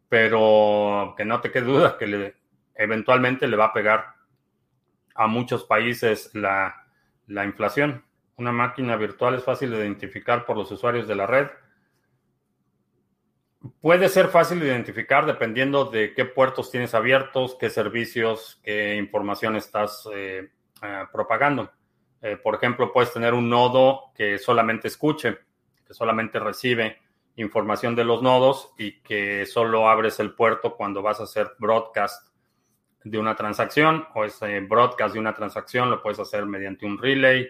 Pero que no te quede duda que eventualmente le va a pegar a muchos países la la inflación. Una máquina virtual es fácil de identificar por los usuarios de la red. Puede ser fácil de identificar dependiendo de qué puertos tienes abiertos, qué servicios, qué información estás eh, eh, propagando. Eh, por ejemplo, puedes tener un nodo que solamente escuche, que solamente recibe información de los nodos y que solo abres el puerto cuando vas a hacer broadcast de una transacción o ese broadcast de una transacción lo puedes hacer mediante un relay.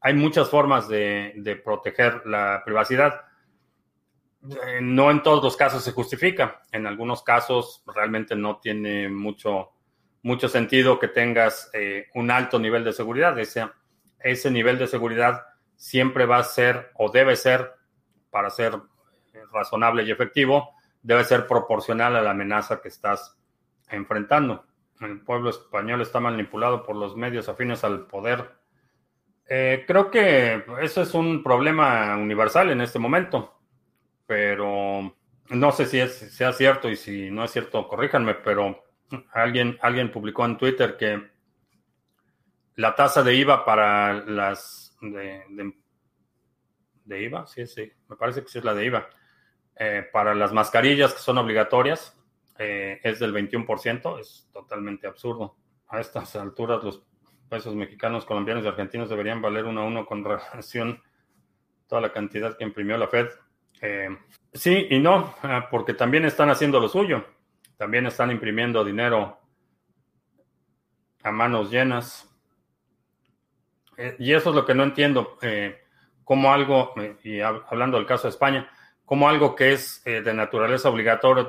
Hay muchas formas de, proteger la privacidad. Eh, no en todos los casos se justifica. En algunos casos realmente no tiene mucho, mucho sentido que tengas eh, un alto nivel de seguridad. Ese, ese nivel de seguridad siempre va a ser o debe ser, para ser razonable y efectivo, debe ser proporcional a la amenaza que estás enfrentando el pueblo español está manipulado por los medios afines al poder. Eh, creo que eso es un problema universal en este momento, pero no sé si es, sea cierto y si no es cierto, corríjanme, pero alguien, alguien publicó en Twitter que la tasa de IVA para las de, IVA, sí, sí, me parece que sí es la de IVA, eh, para las mascarillas que son obligatorias, eh, es del 21%, es totalmente absurdo. A estas alturas los pesos mexicanos, colombianos y argentinos deberían valer uno a uno con relación a toda la cantidad que imprimió la Fed. Eh, sí y no, ah, porque también están haciendo lo suyo. También están imprimiendo dinero a manos llenas. Eh, y eso es lo que no entiendo. como algo, y hablando del caso de España, como algo que es de naturaleza obligatoria,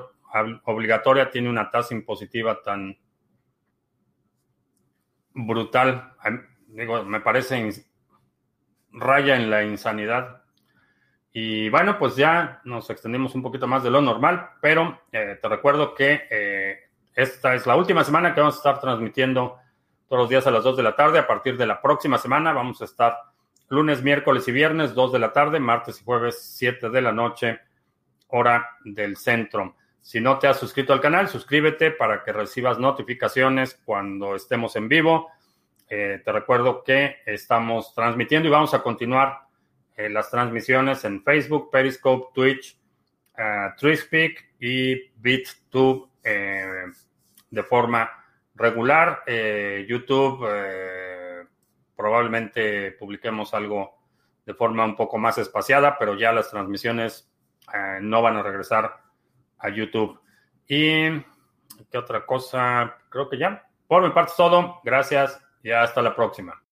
obligatoria tiene una tasa impositiva tan brutal. Digo, me parece raya en la insanidad. Y bueno, pues ya nos extendimos un poquito más de lo normal, pero eh, te recuerdo que eh, esta es la última semana que vamos a estar transmitiendo todos los días a las 2 de la tarde. A partir de la próxima semana vamos a estar lunes, miércoles y viernes 2 de la tarde, martes y jueves 7 de la noche, hora del centro. Si no te has suscrito al canal, suscríbete para que recibas notificaciones cuando estemos en vivo. Eh, te recuerdo que estamos transmitiendo y vamos a continuar eh, las transmisiones en Facebook, Periscope, Twitch, uh, y BitTube de forma regular. YouTube, probablemente publiquemos algo de forma un poco más espaciada, pero ya las transmisiones no van a regresar a YouTube. Y qué otra cosa, creo que ya. Por mi parte es todo. Gracias y hasta la próxima.